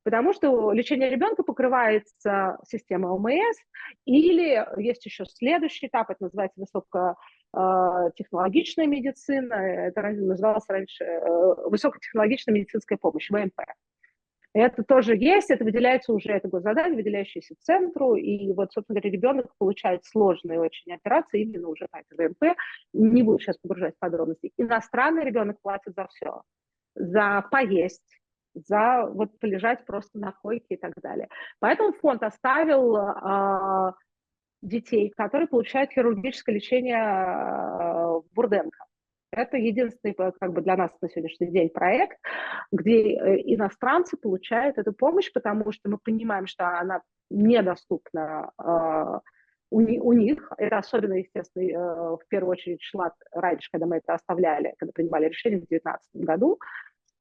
потому что лечение ребенка покрывается системой ОМС, или есть еще следующий этап, это называется высокотехнологичная медицина, это называлось раньше э, высокотехнологичная медицинская помощь, ВМП. Это тоже есть, это выделяется уже, это госзадание, выделяющееся центру, и вот, собственно говоря, ребенок получает сложные очень операции именно уже по этой ВМП. Не буду сейчас погружать в подробности. Иностранный ребенок платит за все. За поесть, за вот полежать просто на койке и так далее. Поэтому фонд оставил э, детей, которые получают хирургическое лечение э, Бурденко. Это единственный как бы для нас на сегодняшний день проект, где э, иностранцы получают эту помощь, потому что мы понимаем, что она недоступна э, у, у них. Это особенно, естественно, э, в первую очередь шла раньше, когда мы это оставляли, когда принимали решение в 2019 году,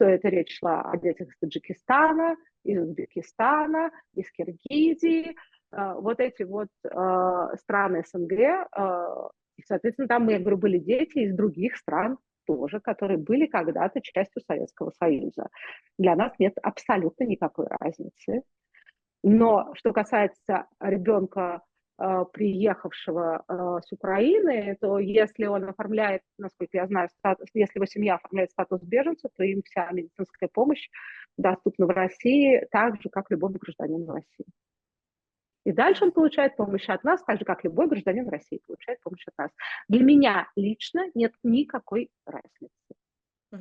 что это речь шла о детях из Таджикистана, из Узбекистана, из Киргизии, вот эти вот страны СНГ, и, соответственно, там, я говорю, были дети из других стран тоже, которые были когда-то частью Советского Союза. Для нас нет абсолютно никакой разницы. Но что касается ребенка, э, приехавшего э, с Украины, то если он оформляет, насколько я знаю, статус, если его семья оформляет статус беженца, то им вся медицинская помощь доступна в России так же, как любому гражданину России. И дальше он получает помощь от нас, так же, как любой гражданин России получает помощь от нас. Для меня лично нет никакой разницы.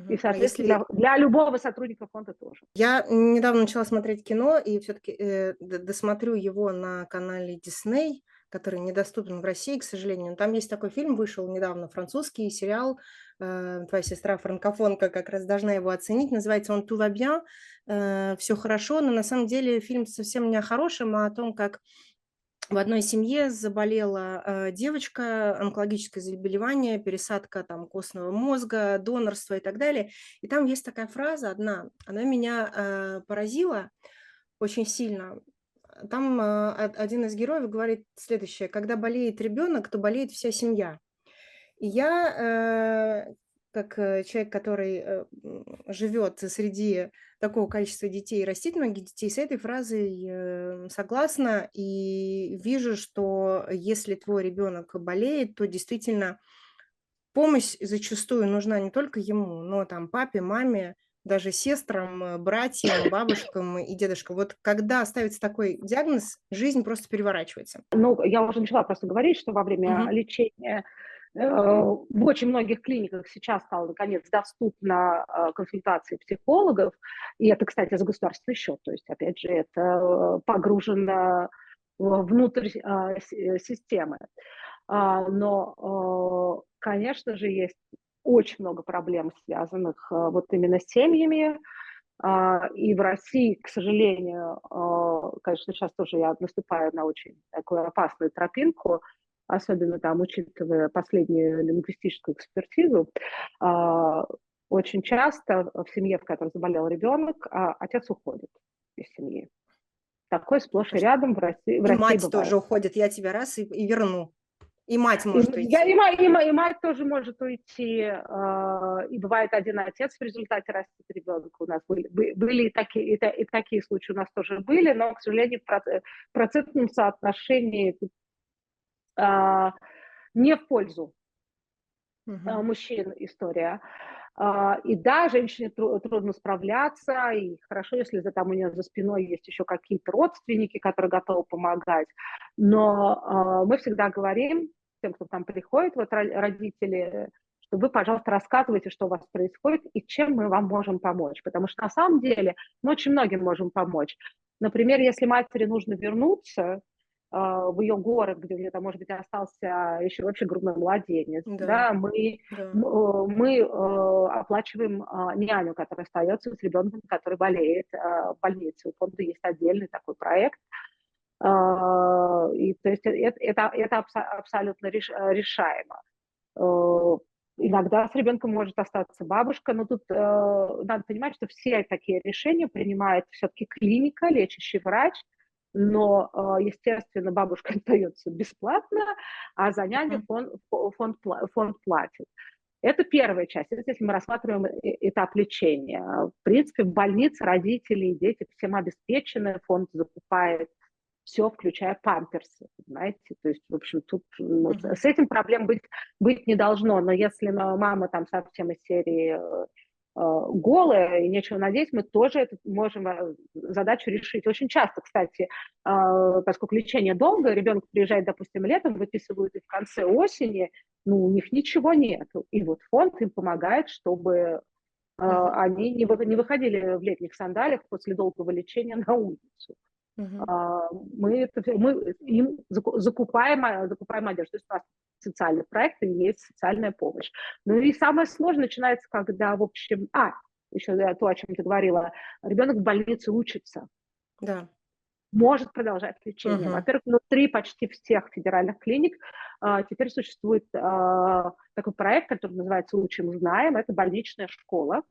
И, а соответственно, Если... для, для любого сотрудника фонда тоже. Я недавно начала смотреть кино, и все-таки э, досмотрю его на канале Disney, который недоступен в России, к сожалению. Там есть такой фильм, вышел недавно, французский сериал. Э, твоя сестра франкофонка как раз должна его оценить. Называется он «Tout va bien», э, «Все хорошо», но на самом деле фильм совсем не о хорошем, а о том, как в одной семье заболела э, девочка, онкологическое заболевание, пересадка там костного мозга, донорство и так далее. И там есть такая фраза одна, она меня поразила очень сильно. Там э, один из героев говорит следующее: когда болеет ребенок, то болеет вся семья. И я, э, как э, человек, который э, живет среди такого количества детей и растит многих детей, с этой фразой согласна и вижу, что если твой ребенок болеет, то действительно помощь зачастую нужна не только ему, но там папе, маме, даже сестрам, братьям, бабушкам и дедушкам. Вот когда ставится такой диагноз, жизнь просто переворачивается. Ну, я уже начала просто говорить, что во время угу. лечения Э, в очень многих клиниках сейчас стало, наконец, доступна э, консультация психологов, и это, кстати, за государственный счет, то есть, опять же, это погружено внутрь э, системы. А, но, конечно же, есть очень много проблем, связанных вот именно с семьями, а, и в России, к сожалению, конечно, сейчас тоже я наступаю на очень такую опасную тропинку – особенно там, учитывая последнюю лингвистическую экспертизу, а, очень часто в семье, в которой заболел ребенок, а, отец уходит из семьи. Такой сплошь и рядом в России. В России мать бывает. тоже уходит, я тебя раз и, и верну. И мать может и, уйти. Я, и, мать, и, и мать тоже может уйти. Э, и бывает один отец в результате растет ребенка. У нас были, были и, такие, и, и такие случаи у нас тоже были, но, к сожалению, в процентном соотношении а, не в пользу угу. мужчин история. И да, женщине трудно справляться, и хорошо, если за, там у нее за спиной есть еще какие-то родственники, которые готовы помогать. Но мы всегда говорим тем, кто там приходит, вот родители, что вы, пожалуйста, рассказывайте, что у вас происходит и чем мы вам можем помочь. Потому что на самом деле мы очень многим можем помочь. Например, если матери нужно вернуться, а, в ее город, где у нее там, может быть, остался еще вообще грудной младенец, да, да мы, да. Э, мы э, оплачиваем э, няню, которая остается с ребенком, который болеет э, в больнице. У фонда есть отдельный такой проект. Э, и, то есть это, это, это абсолютно реш, решаемо. Э, иногда с ребенком может остаться бабушка, но тут э, надо понимать, что все такие решения принимает все-таки клиника, лечащий врач, но, а, естественно, бабушка остается бесплатно, а за няню фонд, фонд, фонд платит. Это первая часть, это если мы рассматриваем этап лечения. В принципе, в больнице родители и дети всем обеспечены, фонд закупает все, включая памперсы, понимаете? То есть, в общем, тут ну, с этим проблем быть, быть не должно, но если мама там совсем из серии э, Э, голая и нечего надеть, мы тоже это можем э, задачу решить. Очень часто, кстати, э, поскольку лечение долго, ребенок приезжает, допустим, летом, выписывают и в конце осени, ну, у них ничего нет. И вот фонд им помогает, чтобы Они не выходили в летних сандалиях после долгого лечения на улицу. Uh-huh. Мы, мы им закупаем, закупаем одежду. То есть у нас социальный проект и есть социальная помощь. Ну и самое сложное начинается, когда, в общем... А, еще то, о чем ты говорила. Ребенок в больнице учится. Да. Может продолжать лечение. Uh-huh. Во-первых, внутри почти всех федеральных клиник а, теперь существует а, такой проект, который называется «Учим, знаем». Это больничная школа.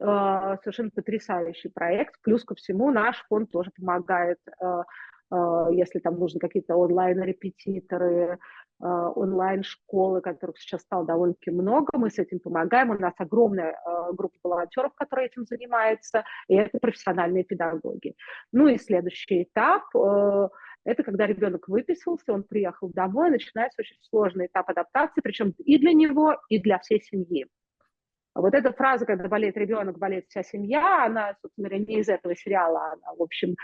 А, совершенно потрясающий проект. Плюс ко всему наш фонд тоже помогает, а, а, если там нужны какие-то онлайн-репетиторы, онлайн-школы, которых сейчас стало довольно-таки много, мы с этим помогаем. У нас огромная группа волонтеров, которые этим занимаются, и это профессиональные педагоги. Ну и следующий этап это когда ребенок выписался, он приехал домой, начинается очень сложный этап адаптации, причем и для него, и для всей семьи. Вот эта фраза, когда болеет ребенок, болеет вся семья, она, собственно говоря, не из этого сериала, она, в общем,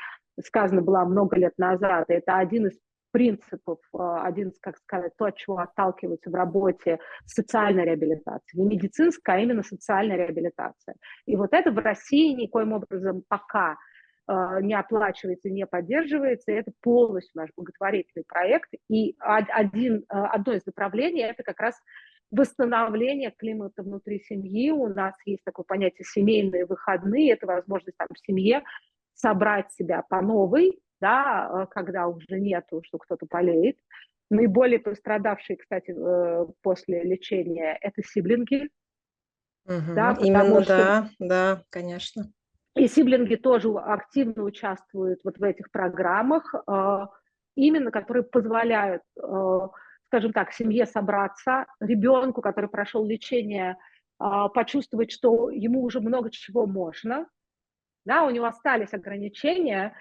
сказана была много лет назад. И это один из принципов, а, один из, как сказать, то, от чего отталкиваются в работе социальной реабилитации. Не медицинская, а именно социальная реабилитация. И вот это в России никоим образом пока а, не оплачивается, не поддерживается. И это полностью наш благотворительный проект. И один, а, одно из направлений – это как раз восстановление климата внутри семьи. У нас есть такое понятие семейные выходные. Это возможность там, в семье собрать себя по новой, да, э, когда уже нету, что кто-то болеет. Наиболее пострадавшие, кстати, э, после лечения – это сиблинги. Угу, да, именно, что... да, да, конечно. И сиблинги тоже активно участвуют вот в этих программах, э, именно которые позволяют скажем так, семье собраться, ребенку, который прошел лечение, а, почувствовать, что ему уже много чего можно, да, у него остались ограничения,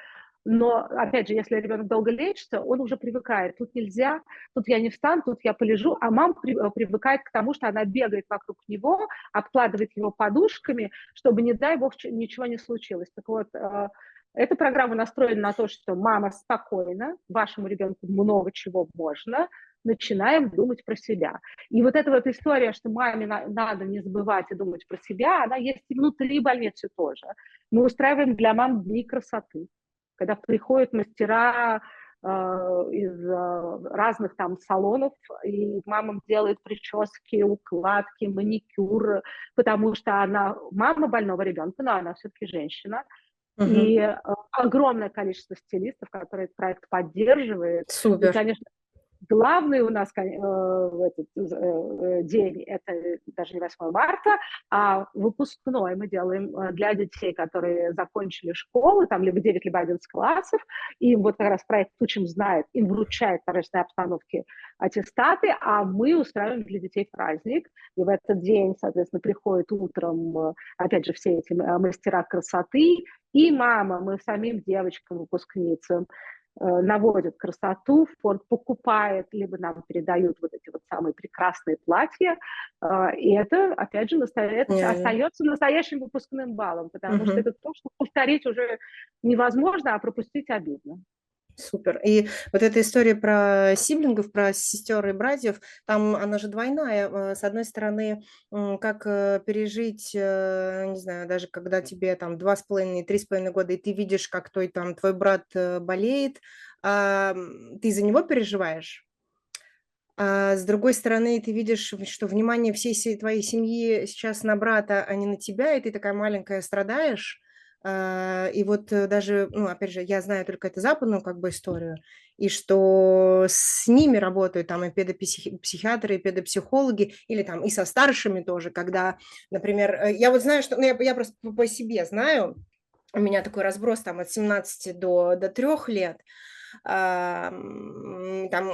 но, опять же, если ребенок долго лечится, он уже привыкает. Тут нельзя, тут я не встану, тут я полежу. А мама привыкает к тому, что она бегает вокруг него, обкладывает его подушками, чтобы, не дай бог, ничего не случилось. Так вот, а, эта программа настроена на то, что мама спокойна, вашему ребенку много чего можно, начинаем думать про себя. И вот эта вот история, что маме надо не забывать и думать про себя, она есть и внутри больницы тоже. Мы устраиваем для мам дни красоты, когда приходят мастера э, из э, разных там салонов, и мамам делают прически, укладки, маникюр, потому что она мама больного ребенка, но она все-таки женщина. И э, огромное количество стилистов, которые этот проект поддерживают. Супер. И, конечно, Главный у нас э, этот э, день – это даже не 8 марта, а выпускной мы делаем э, для детей, которые закончили школу, там либо 9, либо 11 классов, и вот как раз проект «Учим знает», им вручает в торжественной обстановке аттестаты, а мы устраиваем для детей праздник, и в этот день, соответственно, приходят утром, опять же, все эти мастера красоты, и мама, мы самим девочкам, выпускницам, Э, наводят красоту, фонд покупает, либо нам передают вот эти вот самые прекрасные платья, э, и это, опять же, настоя... mm-hmm. остается настоящим выпускным баллом, потому mm-hmm. что это то, что повторить уже невозможно, а пропустить обидно. Супер. И вот эта история про сиблингов, про сестер и братьев, там она же двойная. Э, с одной стороны, как э, пережить, э, не знаю, даже когда тебе там два с половиной, три с половиной года, и ты видишь, как твой там твой брат болеет, а, ты за него переживаешь, а с другой стороны, ты видишь, что внимание всей твоей семьи сейчас на брата, а не на тебя, и ты такая маленькая страдаешь, и вот э, даже, ну, опять же, я знаю только эту западную как бы историю, и что с ними работают там и педопсихиатры, и педопсихологи, или там и со старшими тоже, когда, например, э, я вот знаю, что, ну, я, я просто по себе знаю, у меня такой разброс там от 17 до, до 3 лет, там,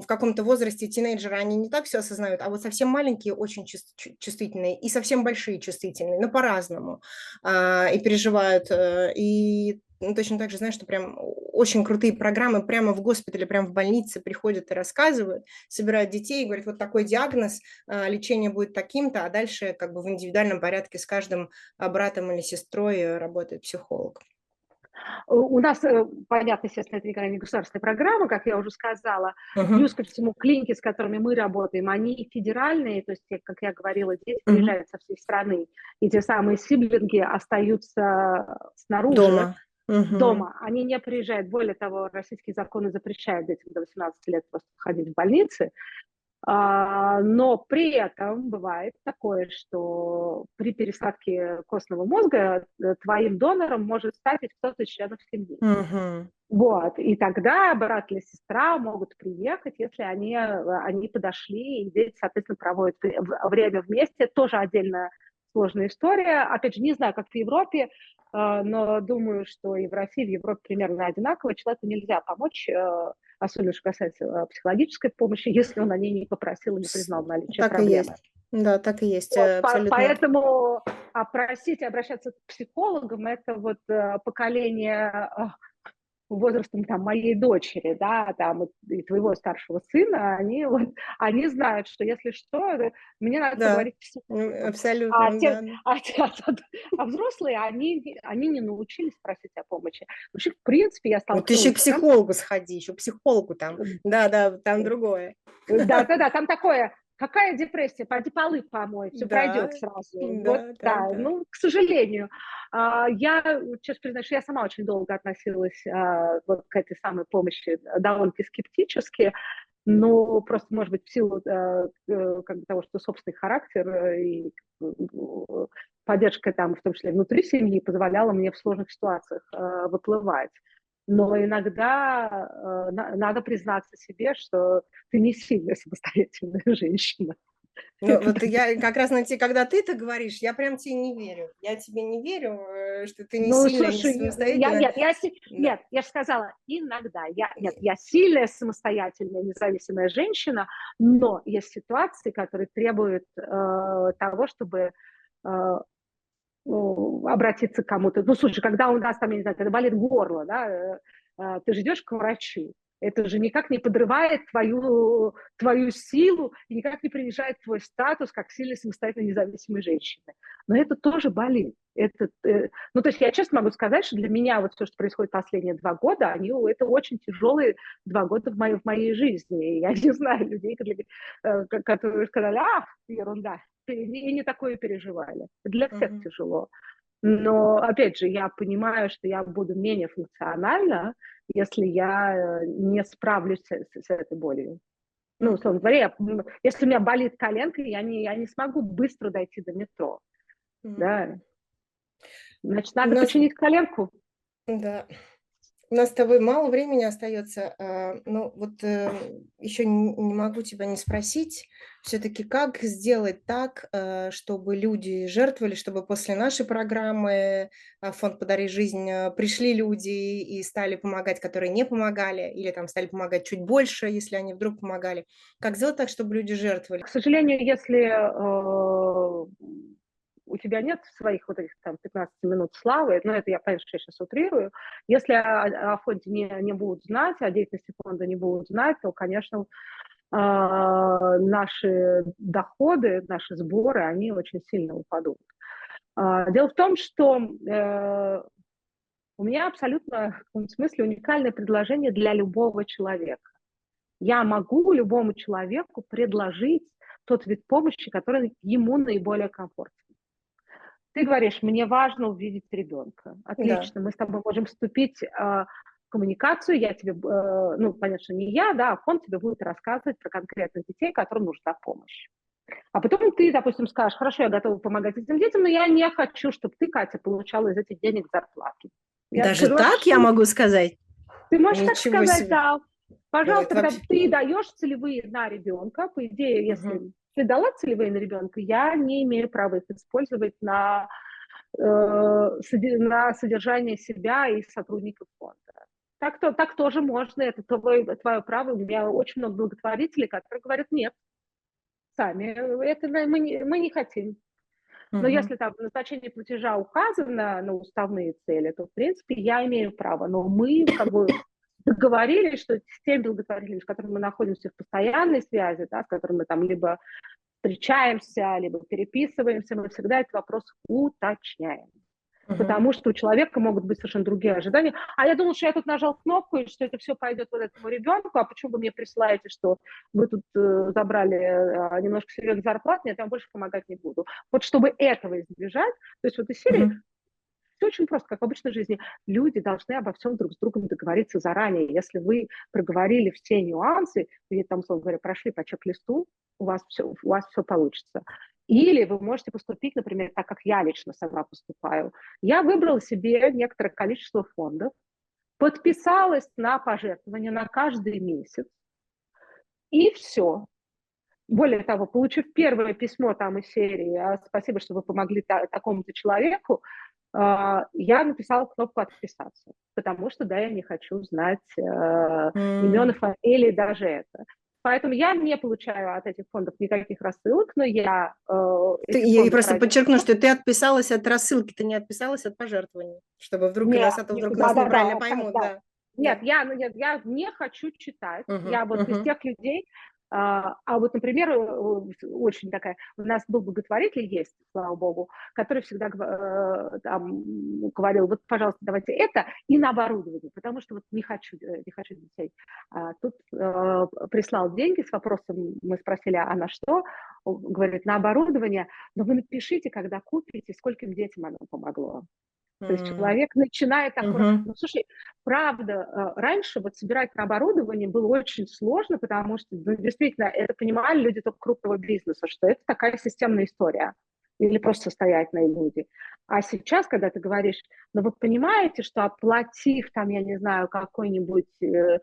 в каком-то возрасте тинейджеры, они не так все осознают, а вот совсем маленькие очень чувствительные и совсем большие чувствительные, но по-разному, а, и переживают. Э, и ну, точно так же знаю, что прям очень крутые программы прямо в госпитале, прямо в больнице приходят и рассказывают, собирают детей и говорят, вот такой диагноз, а, лечение будет таким-то, а дальше как бы в индивидуальном порядке с каждым а, братом или сестрой работает психолог. У нас, э, понятно, естественно, это никогда не государственная программа, как я уже сказала. Uh-huh. Плюс ко всему, клиники, с которыми мы работаем, они федеральные, то есть, как я говорила, дети uh-huh. приезжают со всей страны, и те самые сиблинги остаются снаружи. Дома. Uh-huh. Дома. Они не приезжают. Более того, российские законы запрещают детям до 18 лет просто ходить в больницы. А, но при этом бывает такое, что при пересадке костного мозга э, твоим донором может стать кто-то из членов семьи. Угу. Вот, и тогда брат или сестра могут приехать, если они, они подошли, и дети, соответственно, проводят время вместе. Тоже отдельно сложная история. Опять же, не знаю, как в Европе, а, но думаю, что и в России, и в Европе примерно одинаково. Человеку нельзя помочь э, особенно что касается э, психологической помощи, если он о ней не попросил и не признал наличие так проблемы. И есть. Да, так и есть. Вот, абсолютно. Поэтому опросить, обращаться к психологам, это вот э, поколение а, возрастом там моей дочери, да, там и твоего старшего сына, они вот, они знают, что если что, мне надо да, говорить психологу. Абсолютно, а, те, а, а, а взрослые, они, они не научились просить о помощи. Вообще, в принципе, я стала... Вот еще к психологу сходи, еще к психологу там, да-да, там другое. Да-да-да, там такое, Какая депрессия? Пойди полы помой, все да, пройдет сразу. Да, вот, да, да, ну, к сожалению. А, я, честно признаюсь, я сама очень долго относилась а, вот к этой самой помощи довольно-таки скептически, но просто, может быть, в силу э, э, как бы того, что собственный характер э, и поддержка там, в том числе внутри семьи, позволяла мне в сложных ситуациях выплывать но иногда э, на, надо признаться себе, что ты не сильно самостоятельная женщина. Ну, вот я как раз на те, когда ты это говоришь, я прям тебе не верю. Я тебе не верю, э, что ты не ну, сильная, слушай, не самостоятельная. Я, нет, я, нет, я же сказала, иногда. Я, нет, я сильная, самостоятельная, независимая женщина, но есть ситуации, которые требуют э, того, чтобы э, обратиться к кому-то. Ну, слушай, когда у нас там, я не знаю, когда болит горло, да, э, э, ты же идешь к врачу. Это же никак не подрывает твою, твою силу и никак не принижает твой статус как сильной самостоятельной независимой женщины. Но это тоже болит. Это, э, ну, то есть я честно могу сказать, что для меня вот все, что происходит последние два года, они, это очень тяжелые два года в моей, в моей жизни. Я не знаю людей, которые сказали, а, ерунда, и не такое переживали. Для всех mm-hmm. тяжело. Но, опять же, я понимаю, что я буду менее функциональна, если я э, не справлюсь с, с этой болью. Ну, условно говоря, я, если у меня болит коленка, я не, я не смогу быстро дойти до метро. Mm-hmm. Да. Значит, надо нас... починить коленку. Да. У нас с тобой мало времени остается. Ну, вот э, еще не могу тебя не спросить, все-таки как сделать так, э, чтобы люди жертвовали, чтобы после нашей программы а, фонд «Подари жизнь» э, пришли люди и стали помогать, которые не помогали, или там стали помогать чуть больше, если они вдруг помогали. Как сделать так, чтобы люди жертвовали? К сожалению, если у тебя нет своих вот этих там 15 минут славы, но это я, конечно, сейчас утрирую, если о, о фонде не, не будут знать, о деятельности фонда не будут знать, то, конечно, э, наши доходы, наши сборы, они очень сильно упадут. Э, дело в том, что э, у меня абсолютно в каком смысле уникальное предложение для любого человека. Я могу любому человеку предложить тот вид помощи, который ему наиболее комфортен. Ты говоришь, мне важно увидеть ребенка. Отлично, да. мы с тобой можем вступить э, в коммуникацию. Я тебе, э, ну, что не я, да, а фонд тебе будет рассказывать про конкретных детей, которым нужна помощь. А потом ты, допустим, скажешь, хорошо, я готова помогать этим детям, но я не хочу, чтобы ты, Катя, получала из этих денег зарплату. Я Даже скажу, так я могу сказать? Ты можешь Ничего так сказать, себе. да. Пожалуйста, когда вообще... ты даешь целевые на ребенка, по идее, если угу ты дала целевые на ребенка, я не имею права их использовать на, э, на содержание себя и сотрудников фонда. Так, то, так тоже можно, это твое, твое право. У меня очень много благотворителей, которые говорят, нет, сами, это мы не, мы не хотим. Но uh-huh. если там назначение платежа указано на уставные цели, то, в принципе, я имею право. Но мы как бы договорились, что с теми благотворителями, с которыми мы находимся в постоянной связи, да, с которыми мы там либо встречаемся, либо переписываемся, мы всегда этот вопрос уточняем. Угу. Потому что у человека могут быть совершенно другие ожидания. А я думала, что я тут нажал кнопку, и что это все пойдет вот этому ребенку, а почему вы мне присылаете, что вы тут э, забрали э, немножко серьезной зарплаты, я вам больше помогать не буду. Вот чтобы этого избежать, то есть вот из серии угу. Все очень просто, как в обычной жизни. Люди должны обо всем друг с другом договориться заранее. Если вы проговорили все нюансы, вы там, условно говоря, прошли по чек-листу, у вас все, у вас все получится. Или вы можете поступить, например, так, как я лично сама поступаю. Я выбрала себе некоторое количество фондов, подписалась на пожертвования на каждый месяц, и все. Более того, получив первое письмо там из серии «А, «Спасибо, что вы помогли такому-то человеку», я написала кнопку «Отписаться», потому что, да, я не хочу знать э, mm. имен и фамилии, даже это. Поэтому я не получаю от этих фондов никаких рассылок, но я... Э, ты, я просто тратила. подчеркну, что ты отписалась от рассылки, ты не отписалась от пожертвований, чтобы вдруг нет, нас, а вдруг нет, нас да, неправильно да, поймут. Да. Да. Нет, я, ну, нет, я не хочу читать. Uh-huh, я вот uh-huh. из тех людей, а, а вот, например, э, очень такая, у нас был благотворитель, есть, слава богу, который всегда э, там, говорил, вот, пожалуйста, давайте это и на оборудование, потому что вот не хочу, э, не хочу детей. А тут э, прислал деньги с вопросом, мы спросили, а на что? Говорит, на оборудование, но вы напишите, когда купите, скольким детям оно помогло. То есть человек начинает так, uh-huh. ну, слушай, правда, э, раньше вот собирать на оборудование было очень сложно, потому что, ну, действительно, это понимали люди только крупного бизнеса, что это такая системная история или просто состоятельные люди. А сейчас, когда ты говоришь, ну вы понимаете, что оплатив там, я не знаю, какой-нибудь э,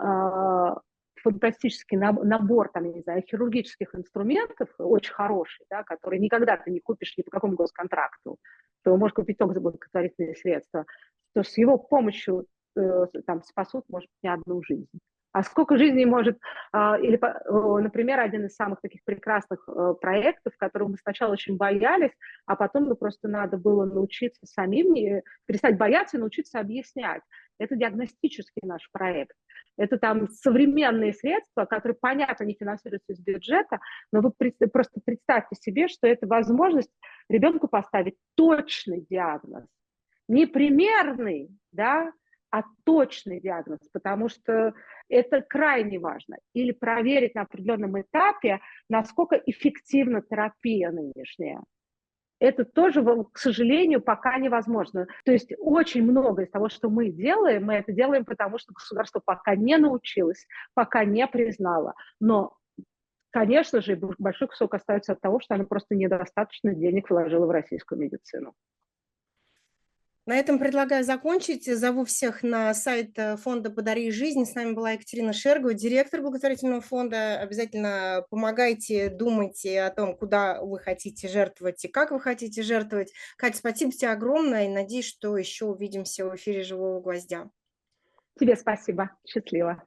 э, фантастический набор, там, я не знаю, хирургических инструментов, очень хороший, да, который никогда ты не купишь ни по какому госконтракту, то можешь купить только благотворительные средства, то с его помощью э, там спасут, может быть, не одну жизнь. А сколько жизней может, а, или, например, один из самых таких прекрасных э, проектов, которого мы сначала очень боялись, а потом ну, просто надо было научиться самим, перестать бояться и научиться объяснять. Это диагностический наш проект. Это там современные средства, которые, понятно, не финансируются из бюджета, но вы просто представьте себе, что это возможность ребенку поставить точный диагноз. Не примерный, да, а точный диагноз, потому что это крайне важно. Или проверить на определенном этапе, насколько эффективна терапия нынешняя. Это тоже, к сожалению, пока невозможно. То есть очень много из того, что мы делаем, мы это делаем потому, что государство пока не научилось, пока не признало. Но конечно же, большой кусок остается от того, что оно просто недостаточно денег вложило в российскую медицину. На этом предлагаю закончить. Зову всех на сайт э, фонда «Подари жизнь». С нами была Екатерина Шергова, директор благотворительного фонда. Обязательно помогайте, думайте о том, куда вы хотите жертвовать и как вы хотите жертвовать. Катя, спасибо тебе огромное и надеюсь, что еще увидимся в эфире «Живого гвоздя». Тебе спасибо. Счастливо.